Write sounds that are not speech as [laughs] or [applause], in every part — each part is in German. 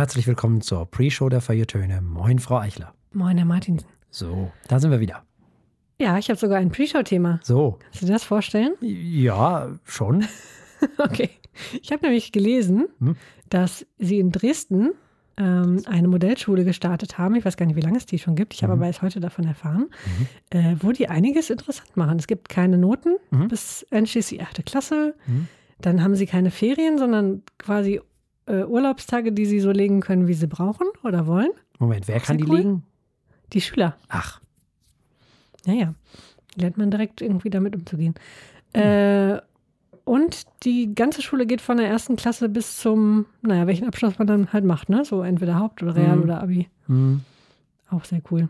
Herzlich willkommen zur Pre-Show der Feiertöne. Moin, Frau Eichler. Moin, Herr Martinsen. So, da sind wir wieder. Ja, ich habe sogar ein Pre-Show-Thema. So, Kannst du dir das vorstellen? ja, schon. [laughs] Okay. Ich habe nämlich gelesen, Hm? dass Sie in Dresden ähm, eine Modellschule gestartet haben. Ich weiß gar nicht, wie lange es die schon gibt. Ich habe aber erst heute davon erfahren, äh, wo die einiges interessant machen. Es gibt keine Noten Mhm. bis einschließlich 8. Klasse. Mhm. Dann haben Sie keine Ferien, sondern quasi äh, Urlaubstage, die Sie so legen können, wie Sie brauchen oder wollen. Moment, wer kann die cool. liegen? Die Schüler. Ach, Naja, lernt man direkt irgendwie damit umzugehen. Hm. Äh, und die ganze Schule geht von der ersten Klasse bis zum, naja, welchen Abschluss man dann halt macht, ne? So entweder Haupt- oder Real- Mhm. oder Abi. hm. Auch sehr cool.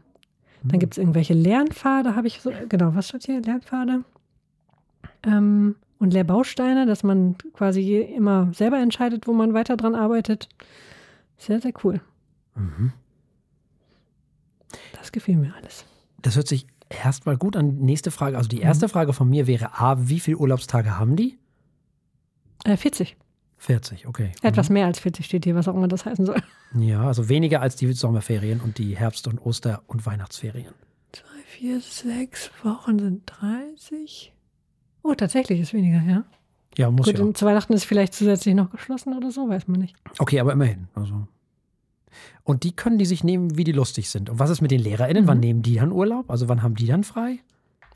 Dann gibt es irgendwelche Lernpfade, habe ich so, genau, was steht hier? Lernpfade. Ähm, und Lehrbausteine, dass man quasi immer selber entscheidet, wo man weiter dran arbeitet. Sehr, sehr cool. Mhm. Das gefiel mir alles. das hört sich erstmal gut an. Nächste Frage, also die erste Frage von mir wäre A, wie viele Urlaubstage haben die? Äh, 40. 40, okay. Etwas mehr als 40 steht hier, was auch immer das heißen soll. Mhm. Ja, also weniger als die Sommerferien und die Herbst- und Oster- und Weihnachtsferien. Zwei, vier, sechs Wochen sind 30. Oh, tatsächlich ist weniger, ja. Ja, muss Gut, ja. und zu Weihnachten ist vielleicht zusätzlich noch geschlossen oder so, weiß man nicht. Okay, aber immerhin. Also. Und die können die sich nehmen, wie die lustig sind. Und was ist mit den LehrerInnen? Mhm. Wann nehmen die dann Urlaub? Also wann haben die dann frei?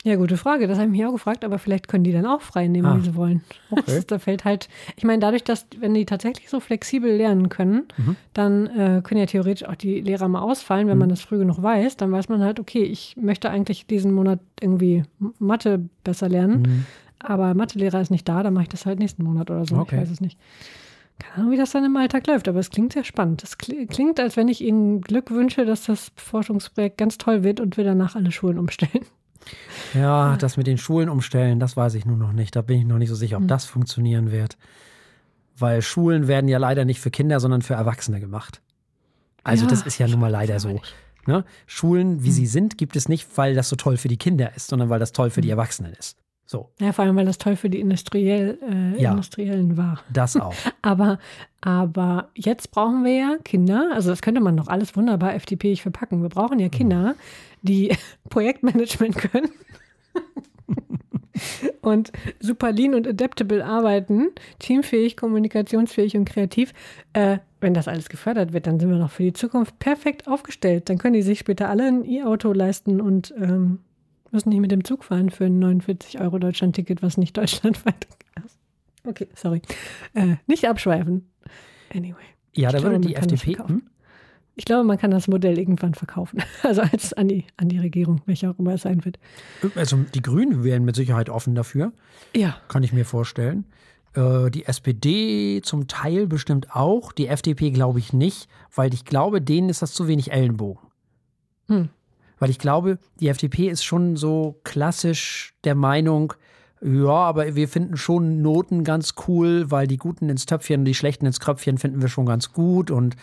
Ja, gute Frage. Das habe ich mich auch gefragt, aber vielleicht können die dann auch frei nehmen, Ah. wie sie wollen. Okay. Das, da fällt halt, ich meine, dadurch, dass, wenn die tatsächlich so flexibel lernen können, Mhm. dann äh, können ja theoretisch auch die Lehrer mal ausfallen, wenn man das früh genug weiß. Dann weiß man halt, okay, ich möchte eigentlich diesen Monat irgendwie Mathe besser lernen, Mhm. aber Mathelehrer ist nicht da, dann mache ich das halt nächsten Monat oder so. Okay. Ich weiß es nicht. Keine Ahnung, wie das dann im Alltag läuft, aber es klingt sehr spannend. Es kli- klingt, als wenn ich Ihnen Glück wünsche, dass das Forschungsprojekt ganz toll wird und wir danach alle Schulen umstellen. Ja, das mit den Schulen umstellen, das weiß ich nun noch nicht. Da bin ich noch nicht so sicher, ob Hm. das funktionieren wird. Weil Schulen werden ja leider nicht für Kinder, sondern für Erwachsene gemacht. Also Ja, das ist ja nun mal ich leider so. Ne? Schulen, wie sie sind, gibt es nicht, weil das so toll für die Kinder ist, sondern weil das toll Hm. für die Erwachsenen ist. So, Ja, vor allem, weil das toll für die Industriell, äh, Ja. Industriellen war. das auch. [laughs] Aber, aber jetzt brauchen wir ja Kinder, also das könnte man doch alles wunderbar FDP verpacken. Wir brauchen ja Kinder, die [laughs] Projektmanagement können [laughs] und super lean und adaptable arbeiten, teamfähig, kommunikationsfähig und kreativ. Äh, wenn das alles gefördert wird, dann sind wir doch für die Zukunft perfekt aufgestellt. Dann können die sich später alle ein E-Auto leisten und ähm, müssen nicht mit dem Zug fahren für ein 49 Euro Deutschland-Ticket, was nicht [laughs] deutschlandweit ist. Okay, sorry. Äh, nicht abschweifen. Anyway. Ja, da würde die FDP. Ich glaube, man kann das Modell irgendwann verkaufen. [laughs] Also als an die, an die Regierung, welche auch immer es sein wird. Also die Grünen wären mit Sicherheit offen dafür, Ja. kann ich mir vorstellen. Äh, Die SPD zum Teil bestimmt auch, die FDP glaube ich nicht, weil ich glaube, denen ist das zu wenig Ellenbogen. Hm. Weil ich glaube, die FDP ist schon so klassisch der Meinung, ja, aber wir finden schon Noten ganz cool, weil die Guten ins Töpfchen und die Schlechten ins Kröpfchen finden wir schon ganz gut und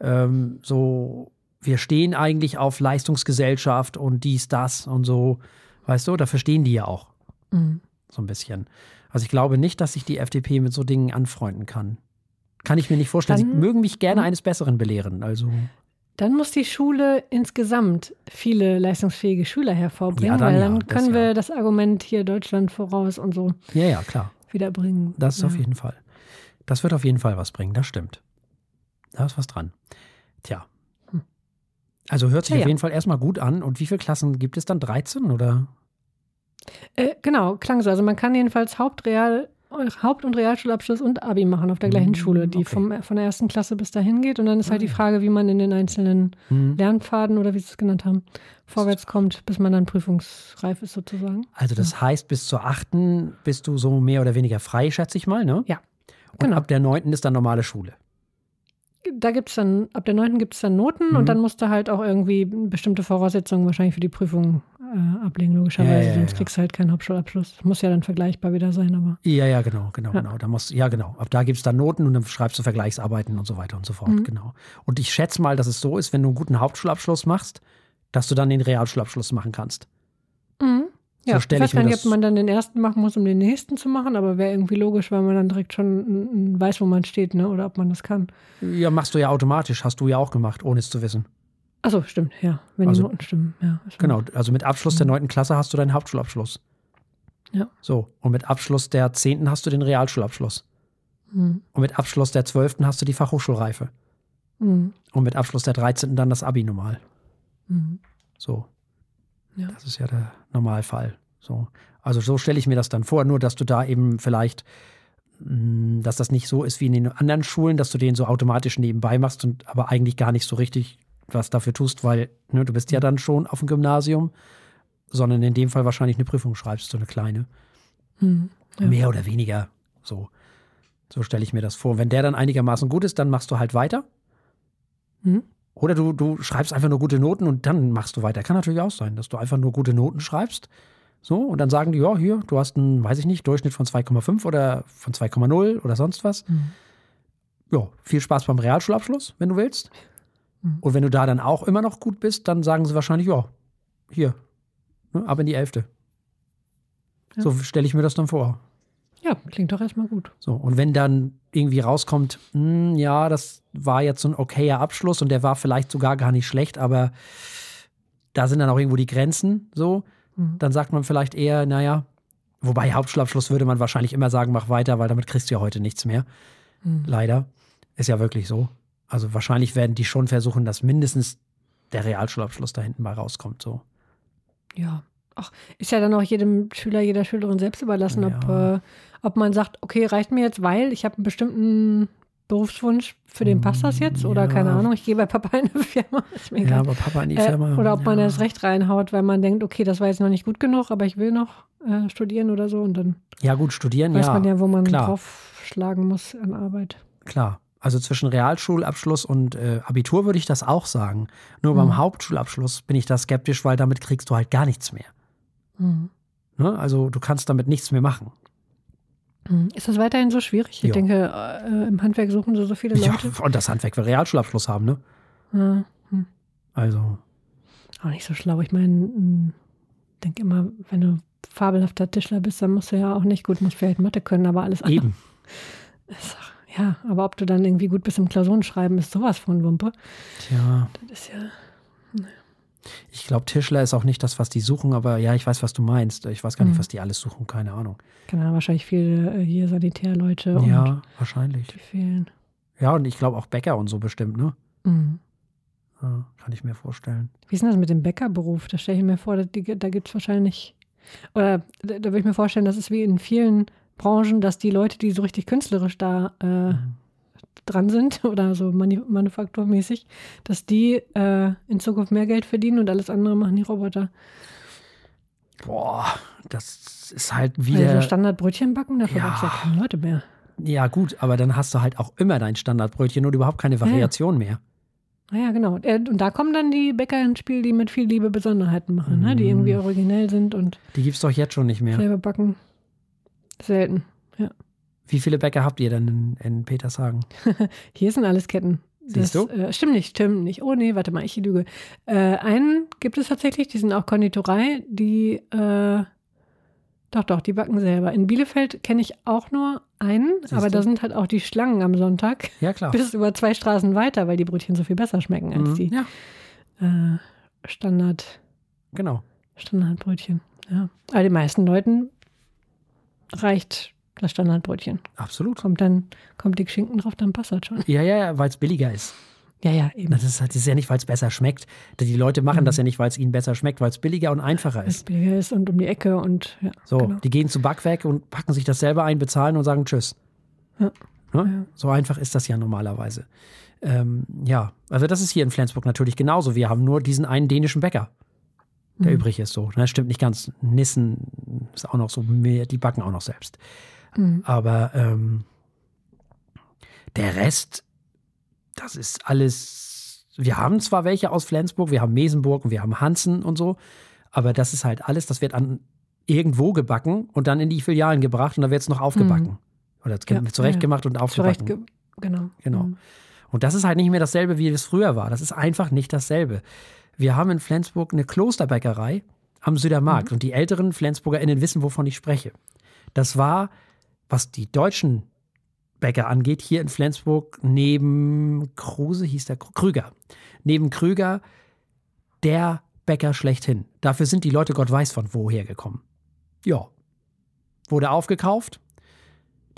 ähm, so, wir stehen eigentlich auf Leistungsgesellschaft und dies, das und so, weißt du, da verstehen die ja auch Mhm. so ein bisschen. Also ich glaube nicht, dass sich die FDP mit so Dingen anfreunden kann. Kann ich mir nicht vorstellen. Sie Dann- mögen mich gerne Mhm. eines Besseren belehren. Also Dann muss die Schule insgesamt viele leistungsfähige Schüler hervorbringen, Ja, dann weil ja, dann das können ja. wir das Argument hier Deutschland voraus und so ja, ja, klar. wiederbringen. Das ist ja. auf jeden Fall. Das wird auf jeden Fall was bringen, das stimmt. Da ist was dran. Tja. Hm. Also hört sich Ja, auf ja. jeden Fall erstmal gut an. Und wie viele Klassen gibt es dann? 13 oder? Äh, genau, klang so. Also man kann jedenfalls Hauptreal, Haupt- und Realschulabschluss und Abi machen auf der gleichen Mm, Schule, die okay. vom, von der ersten Klasse bis dahin geht. Und dann ist halt Ah, die ja. Frage, wie man in den einzelnen Hm. Lernpfaden oder wie sie es genannt haben, vorwärts kommt, bis man dann prüfungsreif ist sozusagen. Also das heißt, bis zur 8. bist du so mehr oder weniger frei, schätze ich mal, ne? Ja, Und genau. ab der 9. ist dann normale Schule. Da gibt es dann, ab der 9. gibt es dann Noten Mhm. und dann musst du halt auch irgendwie bestimmte Voraussetzungen wahrscheinlich für die Prüfung äh, ablegen, logischerweise. Ja, ja, Sonst ja. kriegst du halt keinen Hauptschulabschluss. Muss ja dann vergleichbar wieder sein, aber. Ja, ja, genau, genau, genau. Da musst, ja, genau. Ab da gibt es dann Noten und dann schreibst du Vergleichsarbeiten und so weiter und so fort. Mhm. Genau. Und ich schätze mal, dass es so ist, wenn du einen guten Hauptschulabschluss machst, dass du dann den Realschulabschluss machen kannst. Mhm. Ja, so ich stelle weiß ich, mir gar nicht, ob man dann den ersten machen muss, um den nächsten zu machen, aber wäre irgendwie logisch, weil man dann direkt schon weiß, wo man steht, ne? Oder ob man das kann. ja, machst du ja automatisch, hast du ja auch gemacht, ohne es zu wissen. Achso, stimmt, ja. Wenn Also- die Noten stimmen, ja. stimmt. Genau, also mit Abschluss der 9. Klasse hast du deinen Hauptschulabschluss. Ja. So, und mit Abschluss der 10. hast du den Realschulabschluss. Mhm. Und mit Abschluss der 12. hast du die Fachhochschulreife. Mhm. Und mit Abschluss der 13. dann das Abi normal. Mhm. So. Ja. Das ist ja der Normalfall. So. Also so stelle ich mir das dann vor, nur dass du da eben vielleicht, mh, dass das nicht so ist wie in den anderen Schulen, dass du den so automatisch nebenbei machst und aber eigentlich gar nicht so richtig was dafür tust, weil ne, du bist ja dann schon auf dem Gymnasium, sondern in dem Fall wahrscheinlich eine Prüfung schreibst, so eine kleine. Mhm. Ja. Mehr oder weniger. So. So stelle ich mir das vor. Wenn der dann einigermaßen gut ist, dann machst du halt weiter. Mhm. Oder du, du schreibst einfach nur gute Noten und dann machst du weiter. Kann natürlich auch sein, dass du einfach nur gute Noten schreibst. So, und dann sagen die, ja, hier, du hast einen, weiß ich nicht, Durchschnitt von 2,5 oder von 2,0 oder sonst was. Mhm. Ja, viel Spaß beim Realschulabschluss, wenn du willst. Mhm. Und wenn du da dann auch immer noch gut bist, dann sagen sie wahrscheinlich, ja, hier, ne, ab in die Elfte. Ja. So stelle ich mir das dann vor. Ja, klingt doch erstmal gut. So, und wenn dann irgendwie rauskommt, hm, ja, das war jetzt so ein okayer Abschluss und der war vielleicht sogar gar nicht schlecht, aber da sind dann auch irgendwo die Grenzen, so, Mhm. dann sagt man vielleicht eher, naja, wobei Hauptschulabschluss würde man wahrscheinlich immer sagen, mach weiter, weil damit kriegst du ja heute nichts mehr. Mhm. Leider. Ist ja wirklich so. Also wahrscheinlich werden die schon versuchen, dass mindestens der Realschulabschluss da hinten mal rauskommt, so. Ja. Ach, ist ja dann auch jedem Schüler, jeder Schülerin selbst überlassen, ob, Ja. äh, ob man sagt, okay, reicht mir jetzt, weil ich habe einen bestimmten Berufswunsch, für den passt das jetzt? Oder Ja. keine Ahnung, ich gehe bei Papa in eine Firma. [laughs] Ja, aber Papa in die Äh, Firma. oder ob man ja. erst recht reinhaut, weil man denkt, okay, das war jetzt noch nicht gut genug, aber ich will noch äh, studieren oder so. Und dann Ja, gut, studieren, weiß ja. man ja, wo man klar. draufschlagen muss an Arbeit. Klar. Also zwischen Realschulabschluss und äh, Abitur würde ich das auch sagen. Nur Mhm. beim Hauptschulabschluss bin ich da skeptisch, weil damit kriegst du halt gar nichts mehr. Mhm. Ne? Also du kannst damit nichts mehr machen. Mhm. Ist das weiterhin so schwierig? Ich Ja. denke, äh, im Handwerk suchen so, so viele Ja, Leute. und das Handwerk will Realschulabschluss haben, ne? Ja. Hm. Also, Auch nicht so schlau. Ich meine, ich denke immer, wenn du fabelhafter Tischler bist, dann musst du ja auch nicht gut, musst vielleicht Mathe können, aber alles andere. eben. [laughs] Ist ja, aber ob du dann irgendwie gut bist im Klausurenschreiben, ist sowas von Wumpe. Tja, Das ist ja. Ich glaube, Tischler ist auch nicht das, was die suchen, aber ja, ich weiß, was du meinst. Ich weiß gar nicht, Mhm. was die alles suchen, keine Ahnung. Keine Ahnung, wahrscheinlich viele äh, hier Sanitärleute und Ja, wahrscheinlich. die fehlen. Ja, und ich glaube auch Bäcker und so bestimmt, ne? Mhm. Ja, kann ich mir vorstellen. Wie ist denn das mit dem Bäckerberuf? Da stelle ich mir vor, die, da gibt es wahrscheinlich, oder da, da würde ich mir vorstellen, das ist wie in vielen Branchen, dass die Leute, die so richtig künstlerisch da äh, Mhm. Dran sind [laughs] oder so manu manufakturmäßig, dass die äh, in Zukunft mehr Geld verdienen und alles andere machen die Roboter. Boah, das ist halt wieder. so Standardbrötchen backen, dafür Ja. brauchst du ja keine Leute mehr. Ja, gut, aber dann hast du halt auch immer dein Standardbrötchen und überhaupt keine Variation mehr. Naja, genau. Äh, Und da kommen dann die Bäcker ins Spiel, die mit viel Liebe Besonderheiten machen, ne? die irgendwie originell sind und Die gibt's doch jetzt schon nicht mehr. selber backen. Selten. Wie viele Bäcker habt ihr denn in, in Petershagen? [laughs] Hier sind alles Ketten. Siehst du? Äh, stimmt nicht, stimmt nicht. Oh nee, warte mal, ich lüge. Äh, einen gibt es tatsächlich, die sind auch Konditorei, die, äh, doch, doch, die backen selber. In Bielefeld kenne ich auch nur einen, Siehst aber du? da sind halt auch die Schlangen am Sonntag Ja, klar. [laughs] bis über zwei Straßen weiter, weil die Brötchen so viel besser schmecken als Mhm. die Ja, äh, Standard, genau. Standardbrötchen. Ja. Aber den meisten Leuten reicht das Standardbrötchen. Absolut. Kommt dann, kommt die Schinken drauf, dann passt das schon. Ja, ja, ja, weil es billiger ist. Ja, ja, eben. Das ist, das ist ja nicht, weil es besser schmeckt. Die Leute machen Mhm. das ja nicht, weil es ihnen besser schmeckt, weil es billiger und einfacher ist. billiger ist und um die Ecke und ja. So, genau. die gehen zu Backwerk und packen sich das selber ein, bezahlen und sagen Tschüss. Ja. Ne? Ja. So einfach ist das ja normalerweise. Ähm, ja, also das ist hier in Flensburg natürlich genauso. Wir haben nur diesen einen dänischen Bäcker, der Mhm. übrig ist so. Ne? Stimmt nicht ganz. Nissen ist auch noch so, mehr, die backen auch noch selbst. Mhm. Aber ähm, der Rest, das ist alles. Wir haben zwar welche aus Flensburg, wir haben Mesenburg und wir haben Hansen und so, aber das ist halt alles, das wird an irgendwo gebacken und dann in die Filialen gebracht und dann wird es noch aufgebacken. Oder es Ja, zurechtgemacht und Zurecht, aufgebacken. ge- genau. Genau. Mhm. Und das ist halt nicht mehr dasselbe, wie es früher war. Das ist einfach nicht dasselbe. Wir haben in Flensburg eine Klosterbäckerei, am Südermarkt. Und die älteren FlensburgerInnen wissen, wovon ich spreche. Das war, was die deutschen Bäcker angeht, hier in Flensburg neben Kruse hieß der Krüger. Neben Krüger der Bäcker schlechthin. Dafür sind die Leute Gott weiß von woher gekommen. Ja. Wurde aufgekauft.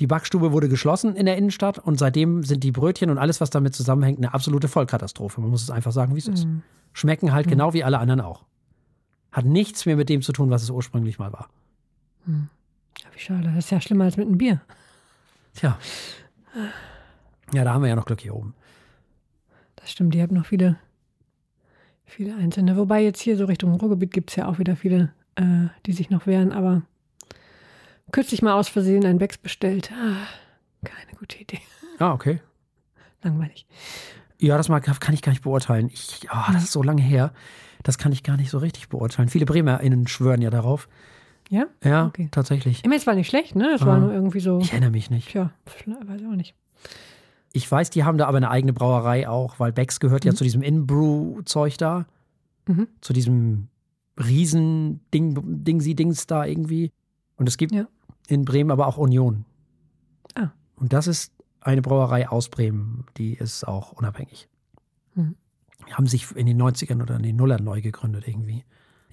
Die Backstube wurde geschlossen in der Innenstadt und seitdem sind die Brötchen und alles, was damit zusammenhängt, eine absolute Vollkatastrophe. Man muss es einfach sagen, wie es ist. Schmecken halt genau wie alle anderen auch. Hat nichts mehr mit dem zu tun, was es ursprünglich mal war. Ja, wie schade. Das ist ja schlimmer als mit einem Bier. Tja. Ja, da haben wir ja noch Glück hier oben. Das stimmt, die haben noch viele, viele Einzelne. Wobei jetzt hier so Richtung Ruhrgebiet gibt es ja auch wieder viele, äh, die sich noch wehren, aber kürzlich mal aus Versehen ein Becks bestellt. Ah, keine gute Idee. Ah, okay. Langweilig. Ja, das kann ich gar nicht beurteilen. Ich, oh, das ist so lange her. Das kann ich gar nicht so richtig beurteilen. Viele BremerInnen schwören ja darauf. Ja? Ja, Okay. tatsächlich. Ich meine, es war nicht schlecht, ne? Es war Ah. nur irgendwie so. Ich erinnere mich nicht. Tja, weiß ich auch nicht. Ich weiß, die haben da aber eine eigene Brauerei auch, weil Becks gehört ja zu diesem In-Brew-Zeug da. Mhm. Zu diesem riesen Ding, Dingsi-Dings da irgendwie. Und es gibt Ja. in Bremen aber auch Union. Ah. Und das ist eine Brauerei aus Bremen, die ist auch unabhängig. Mhm. Die Haben sich in den 90ern oder in den Nullern neu gegründet irgendwie.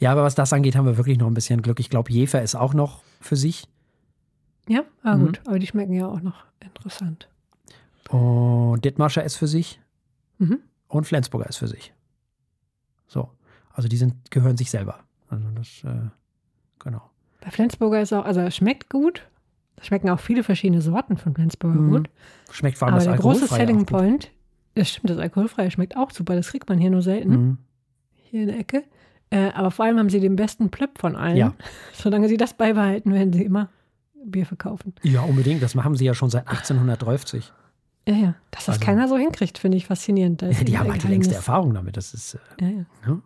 Ja, aber was das angeht, haben wir wirklich noch ein bisschen Glück. Ich glaube, Jefer ist auch noch für sich. Ja, ah, Mhm. gut. Aber die schmecken ja auch noch interessant. Und Dithmarscher ist für sich. Mhm. Und Flensburger ist für sich. So. Also die sind, gehören sich selber. Also das, äh, genau. Bei Flensburger ist auch, also es schmeckt gut. Es schmecken auch viele verschiedene Sorten von Flensburger Mhm. gut. Schmeckt vor allem Aber das der große Selling. Point, das stimmt, das Alkoholfreie schmeckt auch super. Das kriegt man hier nur selten, Mhm. hier in der Ecke. Äh, aber vor allem haben sie den besten Plöpp von allen. Ja. [laughs] Solange sie das beibehalten, werden sie immer Bier verkaufen. Ja, unbedingt. Das machen sie ja schon seit 1830. Ja, ja. Dass das Also- keiner so hinkriegt, finde ich faszinierend. Ja, die haben halt die längste Erfahrung damit. Das ist, äh, Ja, ja.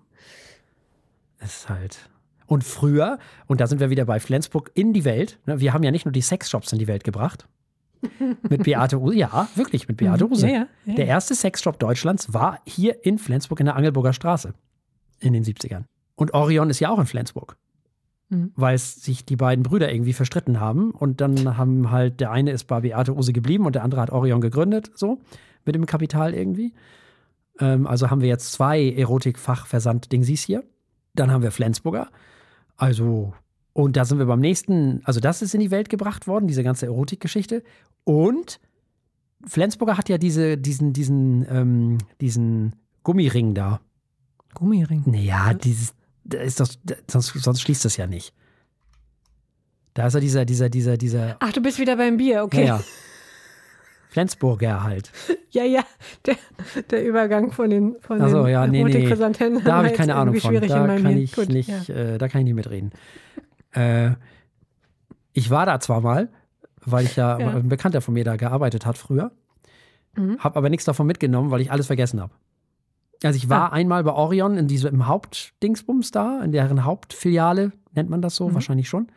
das ist halt. Und früher, und da sind wir wieder bei Flensburg in die Welt. Ne, wir haben ja nicht nur die Sexshops in die Welt gebracht. [laughs] Mit Beate Use. Ja, wirklich, mit Beate Mhm. Use. Ja, ja, ja, Der ja. erste Sexshop Deutschlands war hier in Flensburg in der Angelburger Straße in den 70ern. Und Orion ist ja auch in Flensburg. Mhm. Weil sich die beiden Brüder irgendwie verstritten haben. Und dann haben halt, der eine ist bei Beate Use geblieben und der andere hat Orion gegründet, so, mit dem Kapital irgendwie. Ähm, also haben wir jetzt zwei Erotikfachversand-Dingsies hier. Dann haben wir Flensburger. Also, und da sind wir beim nächsten, also das ist in die Welt gebracht worden, diese ganze Erotikgeschichte. Und Flensburger hat ja diese, diesen, diesen, ähm, diesen Gummiring da. Gummiring. Naja, dieses, ist das, sonst, sonst schließt das ja nicht. Da ist ja dieser, dieser, dieser, dieser, Ach, du bist wieder beim Bier, okay. ja, ja. Flensburger halt. [laughs] Ja, ja, der, der Übergang von den, von Ach so, den ja, nee, nee. Da habe ich keine Ahnung von. Da kann Hirn. ich Gut, nicht, ja. äh, da kann ich nicht mitreden. äh, ich war da zwar mal, weil ich ja, Ja. ein Bekannter von mir da gearbeitet hat früher, Mhm. habe aber nichts davon mitgenommen, weil ich alles vergessen habe. Also ich war Ah. einmal bei Orion in diesem im Hauptdingsbums da, in deren Hauptfiliale, nennt man das so, Mhm. wahrscheinlich schon.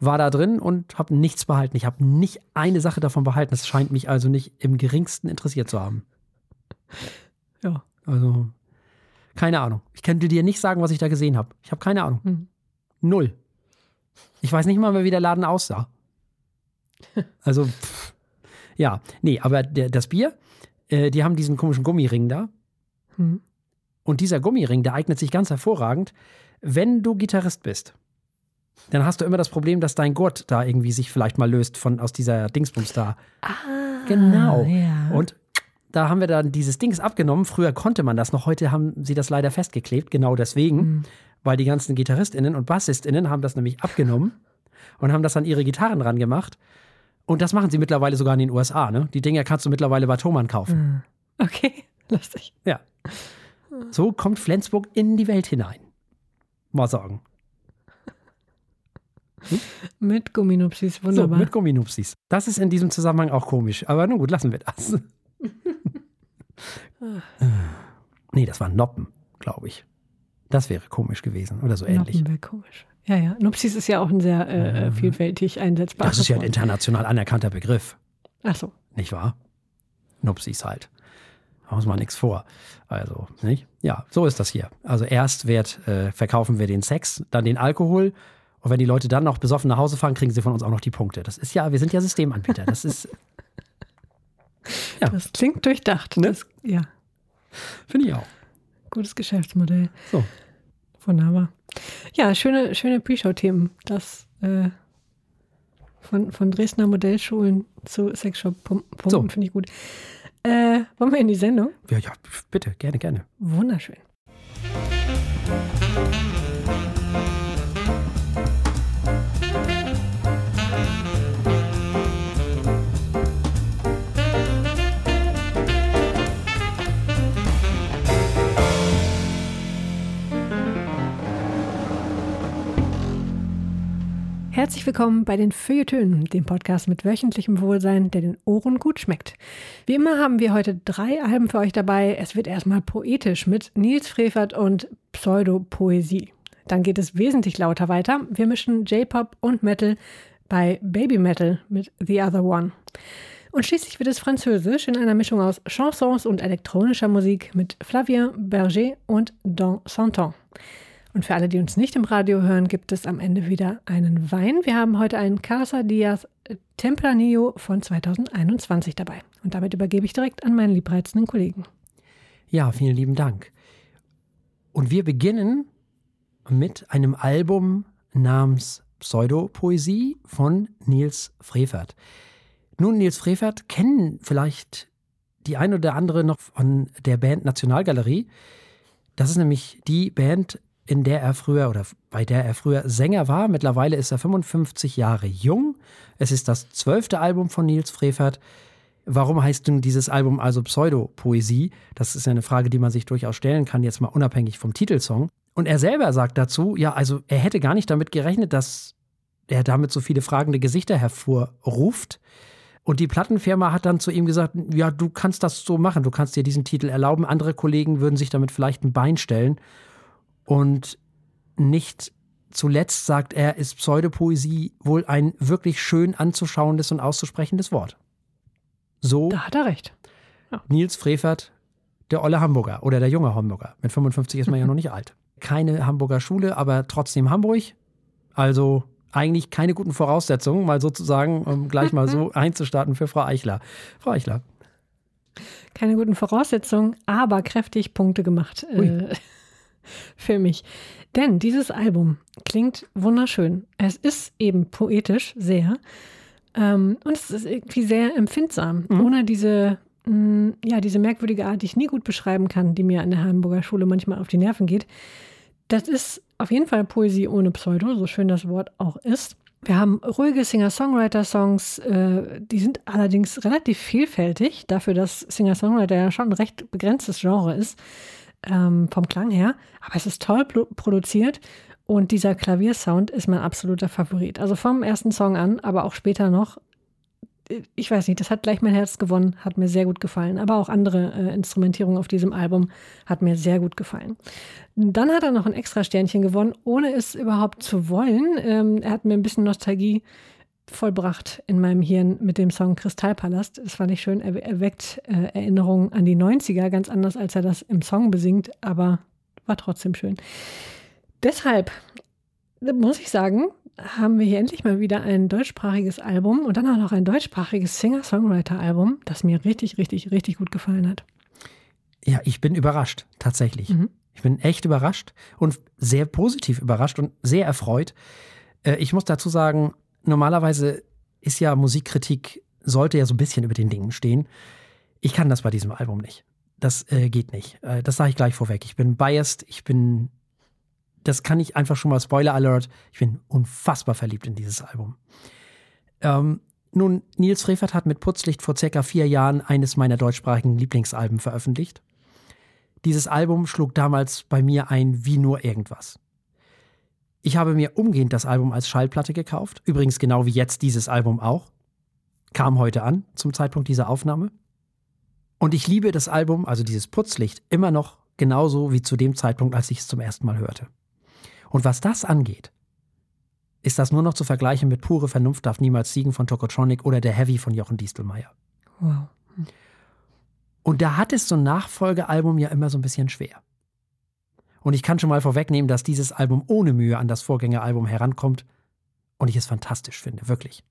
War da drin und habe nichts behalten. Ich habe nicht eine Sache davon behalten. Das scheint mich also nicht im geringsten interessiert zu haben. Ja. Also, keine Ahnung. Ich könnte dir nicht sagen, was ich da gesehen habe. Ich habe keine Ahnung. Mhm. Null. Ich weiß nicht mal mehr, wie der Laden aussah. [laughs] Also, pff. ja, nee, aber der, das Bier, äh, die haben diesen komischen Gummiring da. Hm. Und dieser Gummiring, der eignet sich ganz hervorragend, wenn du Gitarrist bist. Dann hast du immer das Problem, dass dein Gurt da irgendwie sich vielleicht mal löst von aus dieser Dingsbums da. Ah, Genau. Ja. Und da haben wir dann dieses Dings abgenommen. Früher konnte man das noch, heute haben sie das leider festgeklebt, genau deswegen, Hm. weil die ganzen GitarristInnen und BassistInnen haben das nämlich abgenommen [laughs] und haben das an ihre Gitarren ran gemacht. Und das machen sie mittlerweile sogar in den USA. Ne? Die Dinger kannst du mittlerweile bei Thomann kaufen. Hm. Okay, lustig. Ja. So kommt Flensburg in die Welt hinein. Mal sagen. Mit Gumminupsis, So, wunderbar. mit Gumminupsis. Das ist in diesem Zusammenhang auch komisch. Aber nun gut, lassen wir das. [laughs] nee, das waren Noppen, glaube ich. Das wäre komisch gewesen oder so ähnlich. Noppen wäre komisch. Ja, ja. Nupsis ist ja auch ein sehr äh, äh, vielfältig einsetzbares Das ist ja ein international anerkannter Begriff, Ach so. nicht wahr? Nupsis halt. Machen wir uns mal nichts vor. Also, nicht? Ja, so ist das hier. Also erst wird, äh, verkaufen wir den Sex, dann den Alkohol. Und wenn die Leute dann noch besoffen nach Hause fahren, kriegen sie von uns auch noch die Punkte. Das ist ja, wir sind ja Systemanbieter. Das ist. [laughs] ja. Das klingt durchdacht. Ne? Das, ja. Finde ich auch. Gutes Geschäftsmodell. So. Wunderbar. Ja, schöne, schöne Pre-Show-Themen. Das äh, von, von Dresdner Modellschulen zu Sexshop-Pumpen So. finde ich gut. Äh, wollen wir in die Sendung? Ja, ja, bitte, gerne, gerne. Wunderschön. Herzlich willkommen bei den Feuilletönen, dem Podcast mit wöchentlichem Wohlsein, der den Ohren gut schmeckt. Wie immer haben wir heute drei Alben für euch dabei. Es wird erstmal poetisch mit Nils Frevert und Pseudopoesie. Dann geht es wesentlich lauter weiter. Wir mischen J-Pop und Metal bei Baby Metal mit The Other One. Und schließlich wird es französisch in einer Mischung aus Chansons und elektronischer Musik mit Flavien Berger und Dans Santon. Und für alle, die uns nicht im Radio hören, gibt es am Ende wieder einen Wein. Wir haben heute einen Casa Diaz Tempranillo von 2021 dabei. Und damit übergebe ich direkt an meinen liebreizenden Kollegen. Ja, vielen lieben Dank. Und wir beginnen mit einem Album namens Pseudopoesie von Nils Frevert. Nun, Nils Frevert kennen vielleicht die ein oder andere noch von der Band Nationalgalerie. Das ist nämlich die Band, in der er früher oder bei der er früher Sänger war. Mittlerweile ist er 55 Jahre jung. Es ist das zwölfte Album von Nils Frevert. Warum heißt nun dieses Album also Pseudopoesie? Das ist ja eine Frage, die man sich durchaus stellen kann, jetzt mal unabhängig vom Titelsong. Und er selber sagt dazu, ja, also er hätte gar nicht damit gerechnet, dass er damit so viele fragende Gesichter hervorruft. Und die Plattenfirma hat dann zu ihm gesagt, ja, du kannst das so machen, du kannst dir diesen Titel erlauben. Andere Kollegen würden sich damit vielleicht ein Bein stellen. Und nicht zuletzt, sagt er, ist Pseudopoesie wohl ein wirklich schön anzuschauendes und auszusprechendes Wort. So Da hat er recht. Nils Frevert, der olle Hamburger oder der junge Hamburger. Mit 55 ist man ja noch nicht alt. Keine Hamburger Schule, aber trotzdem Hamburg. Also eigentlich keine guten Voraussetzungen, mal sozusagen, um gleich mal so [laughs] einzustarten für Frau Eichler. Frau Eichler. Keine guten Voraussetzungen, aber kräftig Punkte gemacht äh, [laughs] für mich. Denn dieses Album klingt wunderschön. Es ist eben poetisch sehr. Ähm, und es ist irgendwie sehr empfindsam, Mhm. ohne diese, mh, ja, diese merkwürdige Art, die ich nie gut beschreiben kann, die mir an der Hamburger Schule manchmal auf die Nerven geht. Das ist auf jeden Fall Poesie ohne Pseudo, so schön das Wort auch ist. Wir haben ruhige Singer-Songwriter-Songs, äh, die sind allerdings relativ vielfältig, dafür, dass Singer-Songwriter ja schon ein recht begrenztes Genre ist, ähm, vom Klang her. Aber es ist toll pro- produziert und dieser Klaviersound ist mein absoluter Favorit. Also vom ersten Song an, aber auch später noch. Äh, Ich weiß nicht, das hat gleich mein Herz gewonnen, hat mir sehr gut gefallen. Aber auch andere äh, Instrumentierung auf diesem Album hat mir sehr gut gefallen. Dann hat er noch ein extra Sternchen gewonnen, ohne es überhaupt zu wollen. Ähm, er hat mir ein bisschen Nostalgie vollbracht in meinem Hirn mit dem Song Kristallpalast. Das fand ich schön. Er erweckt äh, Erinnerungen an die 90er, ganz anders als er das im Song besingt, aber war trotzdem schön. Deshalb muss ich sagen, haben wir hier endlich mal wieder ein deutschsprachiges Album und dann auch noch ein deutschsprachiges Singer-Songwriter-Album, das mir richtig, richtig, richtig gut gefallen hat. Ja, ich bin überrascht, tatsächlich. Mhm. Ich bin echt überrascht und sehr positiv überrascht und sehr erfreut. Äh, Ich muss dazu sagen, normalerweise ist ja Musikkritik, sollte ja so ein bisschen über den Dingen stehen. Ich kann das bei diesem Album nicht. Das äh, geht nicht. Äh, das sage ich gleich vorweg. Ich bin biased, ich bin, das kann ich einfach schon mal Spoiler Alert, ich bin unfassbar verliebt in dieses Album. Ähm, nun, Nils Frevert hat mit Putzlicht vor circa vier Jahren eines meiner deutschsprachigen Lieblingsalben veröffentlicht. Dieses Album schlug damals bei mir ein wie nur irgendwas. Ich habe mir umgehend das Album als Schallplatte gekauft, übrigens genau wie jetzt dieses Album auch. Kam heute an, zum Zeitpunkt dieser Aufnahme. Und ich liebe das Album, also dieses Putzlicht, immer noch genauso wie zu dem Zeitpunkt, als ich es zum ersten Mal hörte. Und was das angeht, ist das nur noch zu vergleichen mit Pure Vernunft darf niemals siegen von Tokotronic oder der Heavy von Jochen Distelmeier. Wow. Und da hat es so ein Nachfolgealbum ja immer so ein bisschen schwer. Und ich kann schon mal vorwegnehmen, dass dieses Album ohne Mühe an das Vorgängeralbum herankommt und ich es fantastisch finde, wirklich.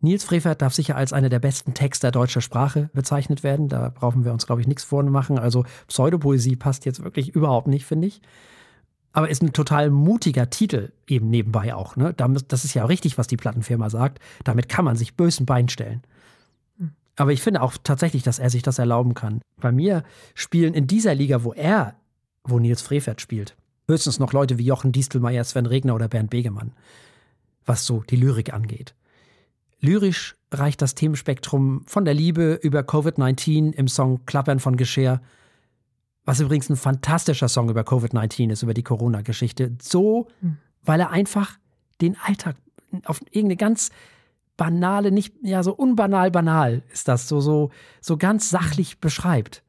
Nils Frevert darf sicher als einer der besten Texter deutscher Sprache bezeichnet werden. Da brauchen wir uns, glaube ich, nichts vormachen. Also Pseudopoesie passt jetzt wirklich überhaupt nicht, finde ich. Aber ist ein total mutiger Titel eben nebenbei auch. Ne? Das ist ja richtig, was die Plattenfirma sagt. Damit kann man sich bösen Bein stellen. Aber ich finde auch tatsächlich, dass er sich das erlauben kann. Bei mir spielen in dieser Liga, wo er, wo Nils Frevert spielt, höchstens noch Leute wie Jochen Distelmeier, Sven Regner oder Bernd Begemann, was so die Lyrik angeht. Lyrisch reicht das Themenspektrum von der Liebe über Covid-19 im Song Klappern von Geschirr, was übrigens ein fantastischer Song über Covid-19 ist, über die Corona-Geschichte. So, hm. weil er einfach den Alltag auf irgendeine ganz banale, nicht, ja, so unbanal banal ist das, so, so, so ganz sachlich beschreibt.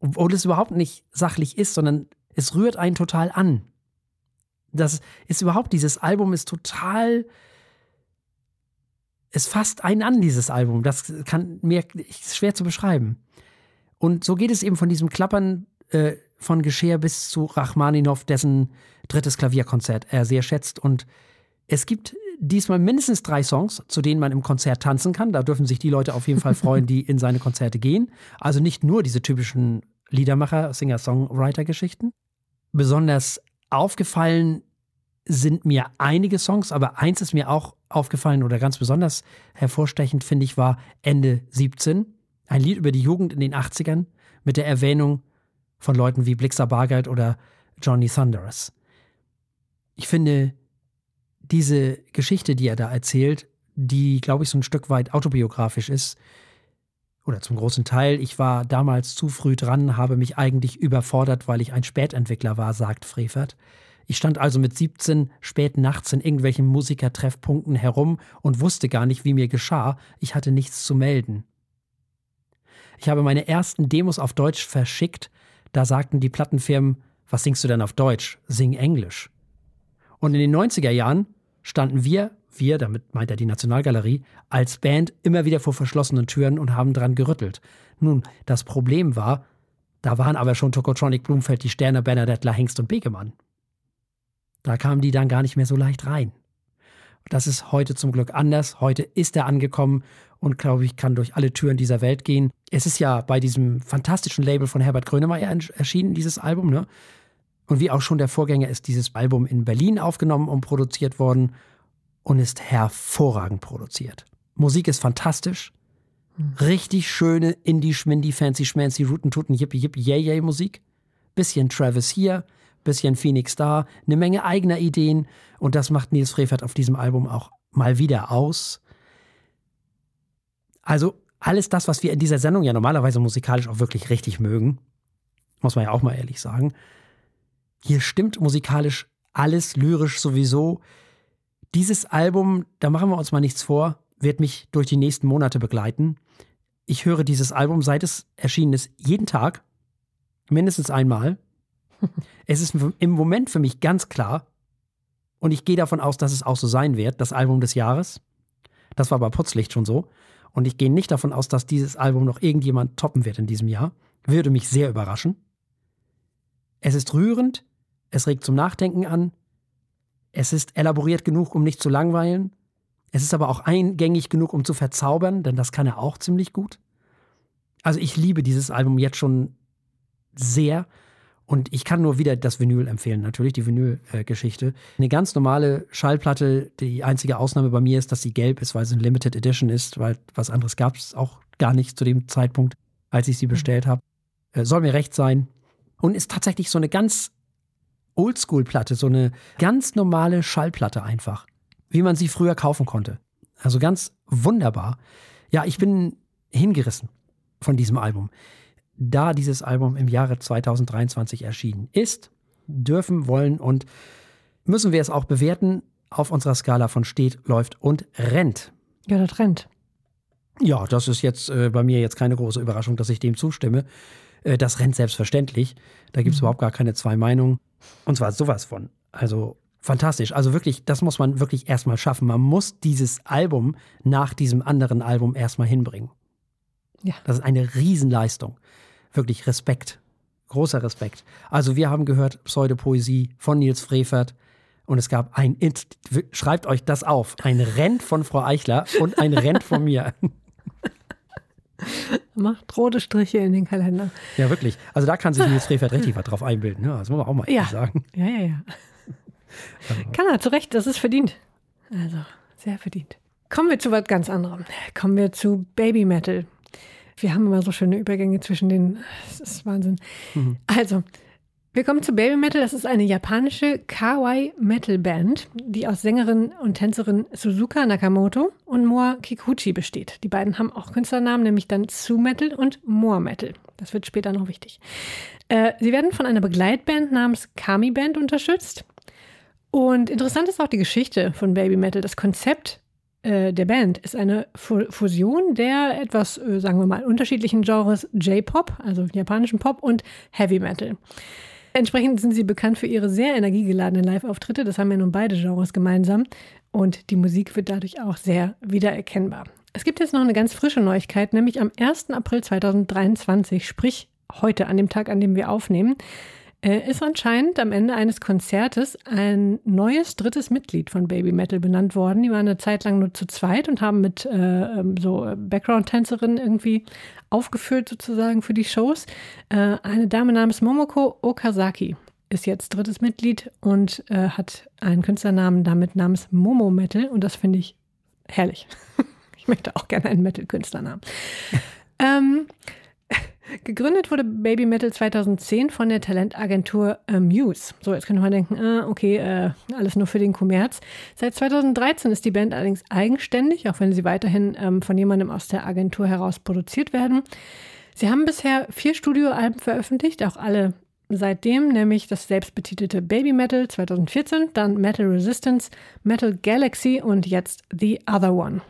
Obwohl es überhaupt nicht sachlich ist, sondern es rührt einen total an. Das ist überhaupt, dieses Album ist total es fasst einen an, dieses Album. Das kann mir ist schwer zu beschreiben. Und so geht es eben von diesem Klappern äh, von Geschirr bis zu Rachmaninow, dessen drittes Klavierkonzert er sehr schätzt. Und es gibt diesmal mindestens drei Songs, zu denen man im Konzert tanzen kann. Da dürfen sich die Leute auf jeden Fall [laughs] freuen, die in seine Konzerte gehen. Also nicht nur diese typischen Liedermacher, Singer-Songwriter-Geschichten. Besonders aufgefallen sind mir einige Songs, aber eins ist mir auch aufgefallen oder ganz besonders hervorstechend, finde ich, war Ende 17. Ein Lied über die Jugend in den 80ern mit der Erwähnung von Leuten wie Blixer Bargeld oder Johnny Thunderous. Ich finde, diese Geschichte, die er da erzählt, die, glaube ich, so ein Stück weit autobiografisch ist, oder zum großen Teil, ich war damals zu früh dran, habe mich eigentlich überfordert, weil ich ein Spätentwickler war, sagt Frevert. Ich stand also mit 17 spät nachts in irgendwelchen Musikertreffpunkten herum und wusste gar nicht, wie mir geschah. Ich hatte nichts zu melden. Ich habe meine ersten Demos auf Deutsch verschickt. Da sagten die Plattenfirmen, was singst du denn auf Deutsch? Sing Englisch. Und in den 90er Jahren standen wir, wir, damit meint er die Nationalgalerie, als Band immer wieder vor verschlossenen Türen und haben dran gerüttelt. Nun, das Problem war, da waren aber schon Tokotronic, Blumfeld, die Sterne, Bernadette, Hengst und Begemann. Da kamen die dann gar nicht mehr so leicht rein. Das ist heute zum Glück anders. Heute ist er angekommen und glaube ich, kann durch alle Türen dieser Welt gehen. Es ist ja bei diesem fantastischen Label von Herbert Grönemeyer erschienen, dieses Album, ne? Und wie auch schon der Vorgänger ist dieses Album in Berlin aufgenommen und produziert worden und ist hervorragend produziert. Musik ist fantastisch. Hm. Richtig schöne Indie, Schmindy, Fancy, Schmancy, Rooten, Tuten, Yippie, Yippie, Yay, Yay Musik. Bisschen Travis hier, bisschen Phoenix da, eine Menge eigener Ideen und das macht Nils Frevert auf diesem Album auch mal wieder aus. Also alles das, was wir in dieser Sendung ja normalerweise musikalisch auch wirklich richtig mögen, muss man ja auch mal ehrlich sagen. Hier stimmt musikalisch alles, lyrisch sowieso. Dieses Album, da machen wir uns mal nichts vor, wird mich durch die nächsten Monate begleiten. Ich höre dieses Album, seit es erschienen ist, jeden Tag, mindestens einmal. [laughs] es ist im Moment für mich ganz klar, und ich gehe davon aus, dass es auch so sein wird, das Album des Jahres. Das war bei Putzlicht schon so. Und ich gehe nicht davon aus, dass dieses Album noch irgendjemand toppen wird in diesem Jahr. Würde mich sehr überraschen. Es ist rührend, es regt zum Nachdenken an, es ist elaboriert genug, um nicht zu langweilen. Es ist aber auch eingängig genug, um zu verzaubern, denn das kann er auch ziemlich gut. Also ich liebe dieses Album jetzt schon sehr und ich kann nur wieder das Vinyl empfehlen, natürlich, die Vinyl-Geschichte. Eine ganz normale Schallplatte, die einzige Ausnahme bei mir ist, dass sie gelb ist, weil sie eine Limited Edition ist, weil was anderes gab es auch gar nicht zu dem Zeitpunkt, als ich sie bestellt habe. Äh, soll mir recht sein. Und ist tatsächlich so eine ganz Oldschool-Platte, so eine ganz normale Schallplatte einfach, wie man sie früher kaufen konnte. Also ganz wunderbar. Ja, ich bin hingerissen von diesem Album da dieses Album im Jahre 2023 erschienen ist, dürfen, wollen und müssen wir es auch bewerten auf unserer Skala von steht, läuft und rennt. Ja, das rennt. Ja, das ist jetzt äh, bei mir jetzt keine große Überraschung, dass ich dem zustimme. Äh, das rennt selbstverständlich. Da gibt es mhm. überhaupt gar keine zwei Meinungen. Und zwar sowas von. Also fantastisch. Also wirklich, das muss man wirklich erstmal schaffen. Man muss dieses Album nach diesem anderen Album erstmal hinbringen. Ja. Das ist eine Riesenleistung. Wirklich Respekt. Großer Respekt. Also wir haben gehört Pseudopoesie von Nils Frevert und es gab ein, schreibt euch das auf, ein Rent von Frau Eichler und ein Rent von mir. [laughs] Macht rote Striche in den Kalender. Ja, wirklich. Also da kann sich Nils Frevert richtig was drauf einbilden. Ja, das muss man auch mal ja. sagen. Ja, ja, ja. [laughs] Kann er, zu Recht, das ist verdient. Also, sehr verdient. Kommen wir zu was ganz anderem. Kommen wir zu Baby Metal. Wir haben immer so schöne Übergänge zwischen den. Das ist Wahnsinn. Mhm. Also, wir kommen zu Baby Metal. Das ist eine japanische Kawaii Metal Band, die aus Sängerin und Tänzerin Suzuka Nakamoto und Moa Kikuchi besteht. Die beiden haben auch Künstlernamen, nämlich dann Tsu Metal und Moa Metal. Das wird später noch wichtig. Äh, sie werden von einer Begleitband namens Kami Band unterstützt. Und interessant ist auch die Geschichte von Baby Metal. Das Konzept äh, der Band ist eine Fusion der etwas, äh, sagen wir mal, unterschiedlichen Genres J-Pop, also japanischen Pop und Heavy Metal. Entsprechend sind sie bekannt für ihre sehr energiegeladenen Live-Auftritte. Das haben ja nun beide Genres gemeinsam. Und die Musik wird dadurch auch sehr wiedererkennbar. Es gibt jetzt noch eine ganz frische Neuigkeit, nämlich am 1. April 2023, sprich heute, an dem Tag, an dem wir aufnehmen, äh, ist anscheinend am Ende eines Konzertes ein neues drittes Mitglied von Baby Metal benannt worden. Die waren eine Zeit lang nur zu zweit und haben mit äh, ähm, so Background-Tänzerinnen irgendwie aufgeführt sozusagen für die Shows. Äh, eine Dame namens Momoko Okazaki ist jetzt drittes Mitglied und äh, hat einen Künstlernamen damit namens Momo Metal und das finde ich herrlich. [laughs] ich möchte auch gerne einen Metal-Künstlernamen. ähm, Gegründet wurde Baby Metal 2010 von der Talentagentur Muse. So, jetzt könnte man denken, ah, okay, äh, alles nur für den Kommerz. Seit 2013 ist die Band allerdings eigenständig, auch wenn sie weiterhin ähm, von jemandem aus der Agentur heraus produziert werden. Sie haben bisher vier Studioalben veröffentlicht, auch alle seitdem, nämlich das selbstbetitelte Baby Metal 2014, dann Metal Resistance, Metal Galaxy und jetzt The Other One.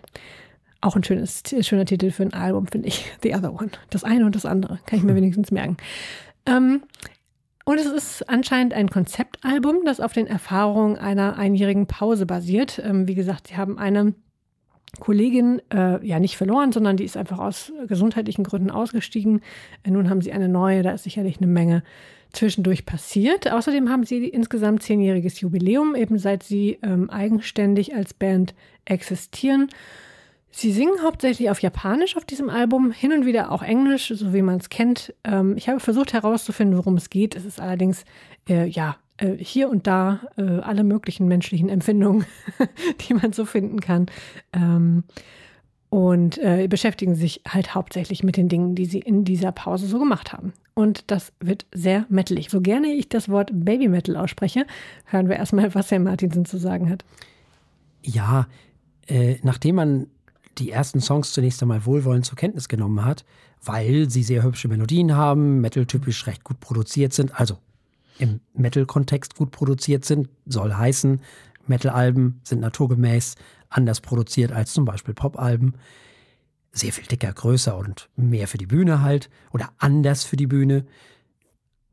Auch ein schönes, schöner Titel für ein Album, finde ich. [laughs] The Other One. Das eine und das andere. Kann ich mir wenigstens merken. Ähm, und es ist anscheinend ein Konzeptalbum, das auf den Erfahrungen einer einjährigen Pause basiert. Ähm, wie gesagt, sie haben eine Kollegin äh, ja nicht verloren, sondern die ist einfach aus gesundheitlichen Gründen ausgestiegen. Äh, nun haben sie eine neue, da ist sicherlich eine Menge zwischendurch passiert. Außerdem haben sie insgesamt zehnjähriges Jubiläum, eben seit sie ähm, eigenständig als Band existieren. Sie singen hauptsächlich auf Japanisch auf diesem Album, hin und wieder auch Englisch, so wie man es kennt. Ähm, ich habe versucht herauszufinden, worum es geht. Es ist allerdings, äh, ja, äh, hier und da äh, alle möglichen menschlichen Empfindungen, [laughs] die man so finden kann. Ähm, und äh, beschäftigen sich halt hauptsächlich mit den Dingen, die sie in dieser Pause so gemacht haben. Und das wird sehr metalig. So gerne ich das Wort Baby Metal ausspreche, hören wir erstmal, was Herr Martinsen zu sagen hat. Ja, äh, nachdem man die ersten Songs zunächst einmal wohlwollend zur Kenntnis genommen hat, weil sie sehr hübsche Melodien haben, metal-typisch recht gut produziert sind, also im Metal-Kontext gut produziert sind, soll heißen, Metal-Alben sind naturgemäß anders produziert als zum Beispiel Pop-Alben. Sehr viel dicker, größer und mehr für die Bühne halt oder anders für die Bühne.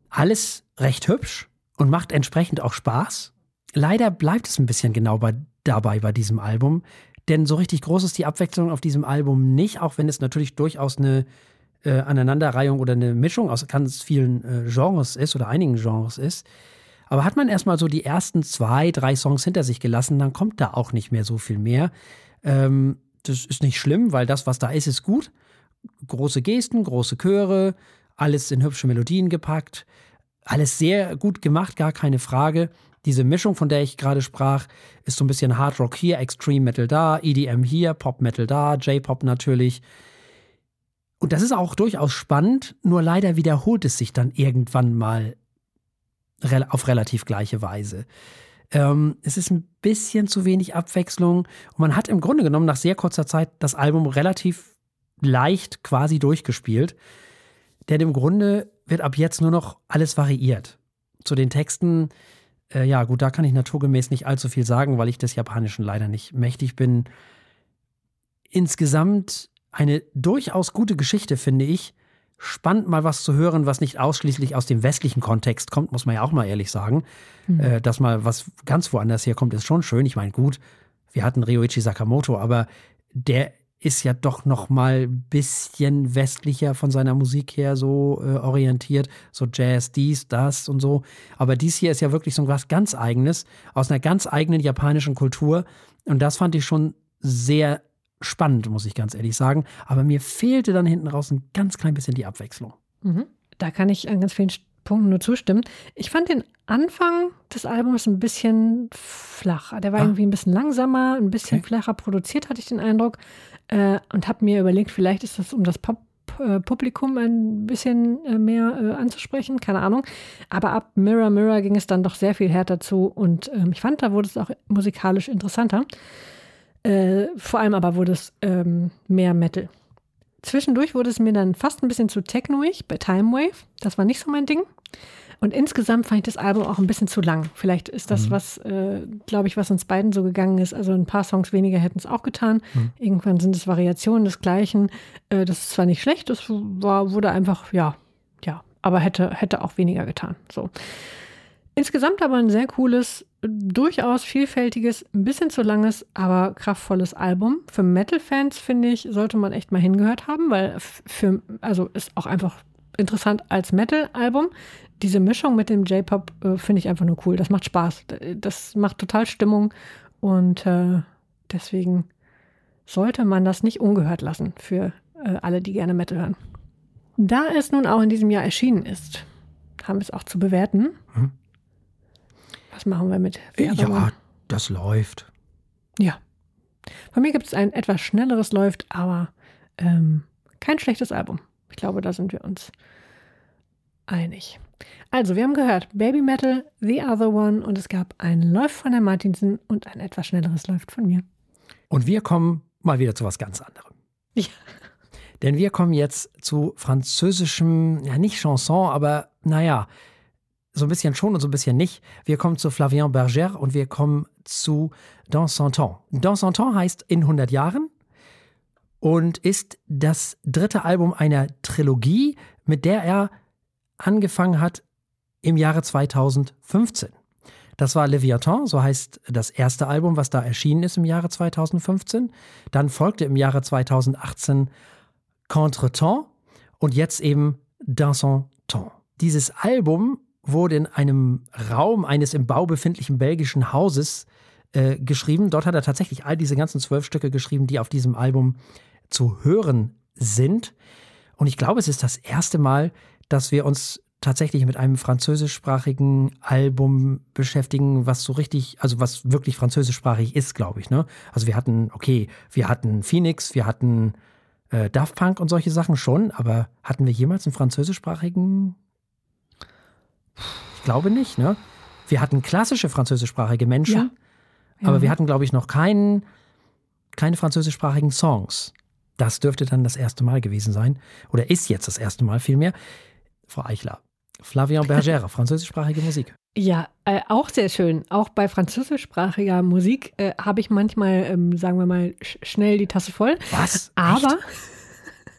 Alles recht hübsch und macht entsprechend auch Spaß. Leider bleibt es ein bisschen genau bei, dabei bei diesem Album, denn so richtig groß ist die Abwechslung auf diesem Album nicht, auch wenn es natürlich durchaus eine äh, Aneinanderreihung oder eine Mischung aus ganz vielen äh, Genres ist oder einigen Genres ist. Aber hat man erstmal so die ersten zwei, drei Songs hinter sich gelassen, dann kommt da auch nicht mehr so viel mehr. Ähm, das ist nicht schlimm, weil das, was da ist, ist gut. Große Gesten, große Chöre, alles in hübsche Melodien gepackt. Alles sehr gut gemacht, gar keine Frage. Diese Mischung, von der ich gerade sprach, ist so ein bisschen Hard Rock hier, Extreme Metal da, EDM hier, Pop Metal da, J-Pop natürlich. Und das ist auch durchaus spannend, nur leider wiederholt es sich dann irgendwann mal auf relativ gleiche Weise. Ähm, es ist ein bisschen zu wenig Abwechslung und man hat im Grunde genommen nach sehr kurzer Zeit das Album relativ leicht quasi durchgespielt. Denn im Grunde wird ab jetzt nur noch alles variiert. Zu den Texten äh, ja, gut, da kann ich naturgemäß nicht allzu viel sagen, weil ich des Japanischen leider nicht mächtig bin. Insgesamt eine durchaus gute Geschichte, finde ich. Spannend mal was zu hören, was nicht ausschließlich aus dem westlichen Kontext kommt, muss man ja auch mal ehrlich sagen. Mhm. Äh, dass mal was ganz woanders herkommt, ist schon schön. Ich meine, gut, wir hatten Ryoichi Sakamoto, aber der ist ja doch noch mal ein bisschen westlicher von seiner Musik her so äh, orientiert, so Jazz, dies, das und so. Aber dies hier ist ja wirklich so was ganz eigenes aus einer ganz eigenen japanischen Kultur und das fand ich schon sehr spannend, muss ich ganz ehrlich sagen. Aber mir fehlte dann hinten raus ein ganz klein bisschen die Abwechslung. Mhm. Da kann ich an ganz vielen Punkten nur zustimmen. Ich fand den Anfang des Albums ein bisschen flach. Der war ah. irgendwie ein bisschen langsamer, ein bisschen okay. flacher produziert, hatte ich den Eindruck. Äh, und habe mir überlegt, vielleicht ist das um das Pop äh, Publikum ein bisschen äh, mehr äh, anzusprechen, keine Ahnung. Aber ab Mirror Mirror ging es dann doch sehr viel härter zu und ähm, ich fand, da wurde es auch musikalisch interessanter. Äh, vor allem aber wurde es ähm, mehr Metal. Zwischendurch wurde es mir dann fast ein bisschen zu technoig bei Time Wave. Das war nicht so mein Ding. Und insgesamt fand ich das Album auch ein bisschen zu lang. Vielleicht ist das, mhm. was, äh, glaube ich, was uns beiden so gegangen ist. Also ein paar Songs weniger hätten es auch getan. Mhm. Irgendwann sind es Variationen des Gleichen. Äh, das ist zwar nicht schlecht, das war, wurde einfach, ja, ja, aber hätte, hätte auch weniger getan. So. Insgesamt aber ein sehr cooles, durchaus vielfältiges, ein bisschen zu langes, aber kraftvolles Album. Für Metal-Fans, finde ich, sollte man echt mal hingehört haben, weil für, also ist auch einfach interessant als Metal-Album. Diese Mischung mit dem J-Pop äh, finde ich einfach nur cool. Das macht Spaß. Das macht total Stimmung und äh, deswegen sollte man das nicht ungehört lassen für äh, alle, die gerne Metal hören. Da es nun auch in diesem Jahr erschienen ist, haben wir es auch zu bewerten. Hm. Was machen wir mit Werbung? Ja, das läuft. Ja. Von mir gibt es ein etwas schnelleres läuft, aber ähm, kein schlechtes Album. Ich glaube, da sind wir uns einig. Also, wir haben gehört Baby Metal, The Other One und es gab ein Läuft von der Martinsen und ein etwas schnelleres Läuft von mir. Und wir kommen mal wieder zu was ganz anderem. Ja. Denn wir kommen jetzt zu französischem, ja nicht Chanson, aber naja, so ein bisschen schon und so ein bisschen nicht. Wir kommen zu Flavien Berger und wir kommen zu Dans son temps. Dans son temps heißt in 100 Jahren und ist das dritte Album einer Trilogie, mit der er angefangen hat im Jahre 2015. Das war Leviathan, so heißt das erste Album, was da erschienen ist im Jahre 2015. Dann folgte im Jahre 2018 Contretemps und jetzt eben Dans son temps. Dieses Album wurde in einem Raum eines im Bau befindlichen belgischen Hauses äh, geschrieben. Dort hat er tatsächlich all diese ganzen zwölf Stücke geschrieben, die auf diesem Album zu hören sind. Und ich glaube, es ist das erste Mal, dass wir uns tatsächlich mit einem französischsprachigen Album beschäftigen, was so richtig, also was wirklich französischsprachig ist, glaube ich. Ne? Also wir hatten, okay, wir hatten Phoenix, wir hatten äh, Daft Punk und solche Sachen schon, aber hatten wir jemals einen französischsprachigen ich glaube nicht, ne? Wir hatten klassische französischsprachige Menschen, ja. Ja. aber wir hatten, glaube ich, noch keinen, keine französischsprachigen Songs. Das dürfte dann das erste Mal gewesen sein. Oder ist jetzt das erste Mal vielmehr. Frau Eichler. Flavien Bergère, [laughs] französischsprachige Musik. Ja, äh, auch sehr schön. Auch bei französischsprachiger Musik äh, habe ich manchmal, ähm, sagen wir mal, sch schnell die Tasse voll. Was? Aber. Echt?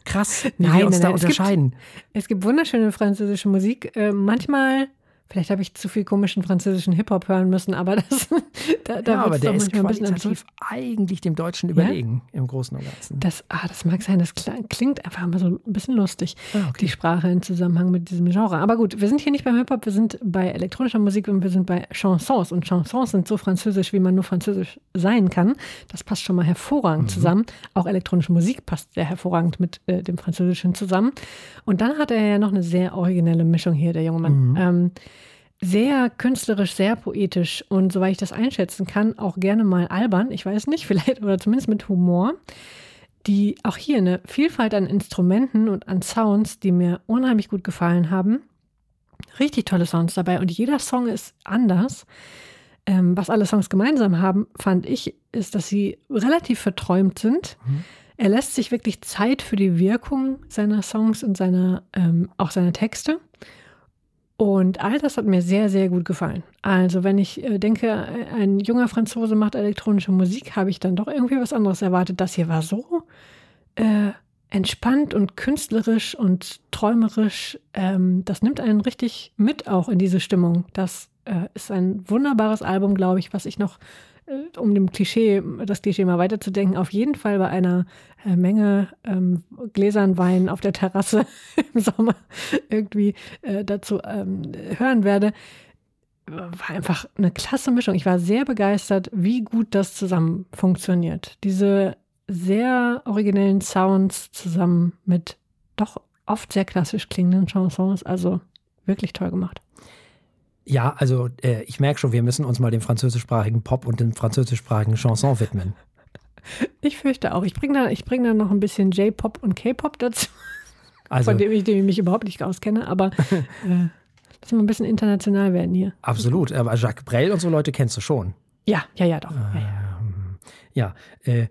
Krass, wie nein, wir uns nein, da nein. unterscheiden. Es gibt, es gibt wunderschöne französische Musik. Äh, manchmal Vielleicht habe ich zu viel komischen französischen Hip-Hop hören müssen, aber das [laughs] da, da ja, aber der ist qualitativ eigentlich dem Deutschen überlegen ja? im Großen und Ganzen. Das, ah, das mag sein, das klingt einfach immer so ein bisschen lustig, ah, okay. die Sprache im Zusammenhang mit diesem Genre. Aber gut, wir sind hier nicht beim Hip-Hop, wir sind bei elektronischer Musik und wir sind bei Chansons. Und Chansons sind so französisch, wie man nur französisch sein kann. Das passt schon mal hervorragend mhm. zusammen. Auch elektronische Musik passt sehr hervorragend mit äh, dem Französischen zusammen. Und dann hat er ja noch eine sehr originelle Mischung hier, der junge Mann. Mhm. Ähm, sehr künstlerisch, sehr poetisch und soweit ich das einschätzen kann, auch gerne mal albern, ich weiß nicht, [laughs] vielleicht oder zumindest mit Humor, die auch hier eine Vielfalt an Instrumenten und an Sounds, die mir unheimlich gut gefallen haben. Richtig tolle Sounds dabei und jeder Song ist anders. Ähm, was alle Songs gemeinsam haben, fand ich, ist, dass sie relativ verträumt sind. Mhm. Er lässt sich wirklich Zeit für die Wirkung seiner Songs und seiner, ähm, auch seiner Texte. Und all das hat mir sehr, sehr gut gefallen. Also wenn ich äh, denke, ein junger Franzose macht elektronische Musik, habe ich dann doch irgendwie was anderes erwartet. Das hier war so äh, entspannt und künstlerisch und träumerisch. Ähm, das nimmt einen richtig mit auch in diese Stimmung. Das äh, ist ein wunderbares Album, glaube ich, was ich noch, äh, um dem Klischee, das Klischee mal weiterzudenken, auf jeden Fall bei einer äh, Menge ähm, Gläsern Wein auf der Terrasse [laughs] im Sommer irgendwie äh, dazu ähm, hören werde. War einfach eine klasse Mischung. Ich war sehr begeistert, wie gut das zusammen funktioniert. Diese sehr originellen Sounds zusammen mit doch oft sehr klassisch klingenden Chansons. Also wirklich toll gemacht. Ja, also äh, ich merke schon, wir müssen uns mal dem französischsprachigen Pop und dem französischsprachigen Chanson widmen. Ich fürchte auch. Ich bringe da, bring da noch ein bisschen J-Pop und K-Pop dazu, also, von dem ich, dem ich mich überhaupt nicht auskenne. Aber äh, lass mal ein bisschen international werden hier. Absolut. Aber Jacques Brel und so Leute kennst du schon. Ja, ja, ja, doch. Ähm, ja äh,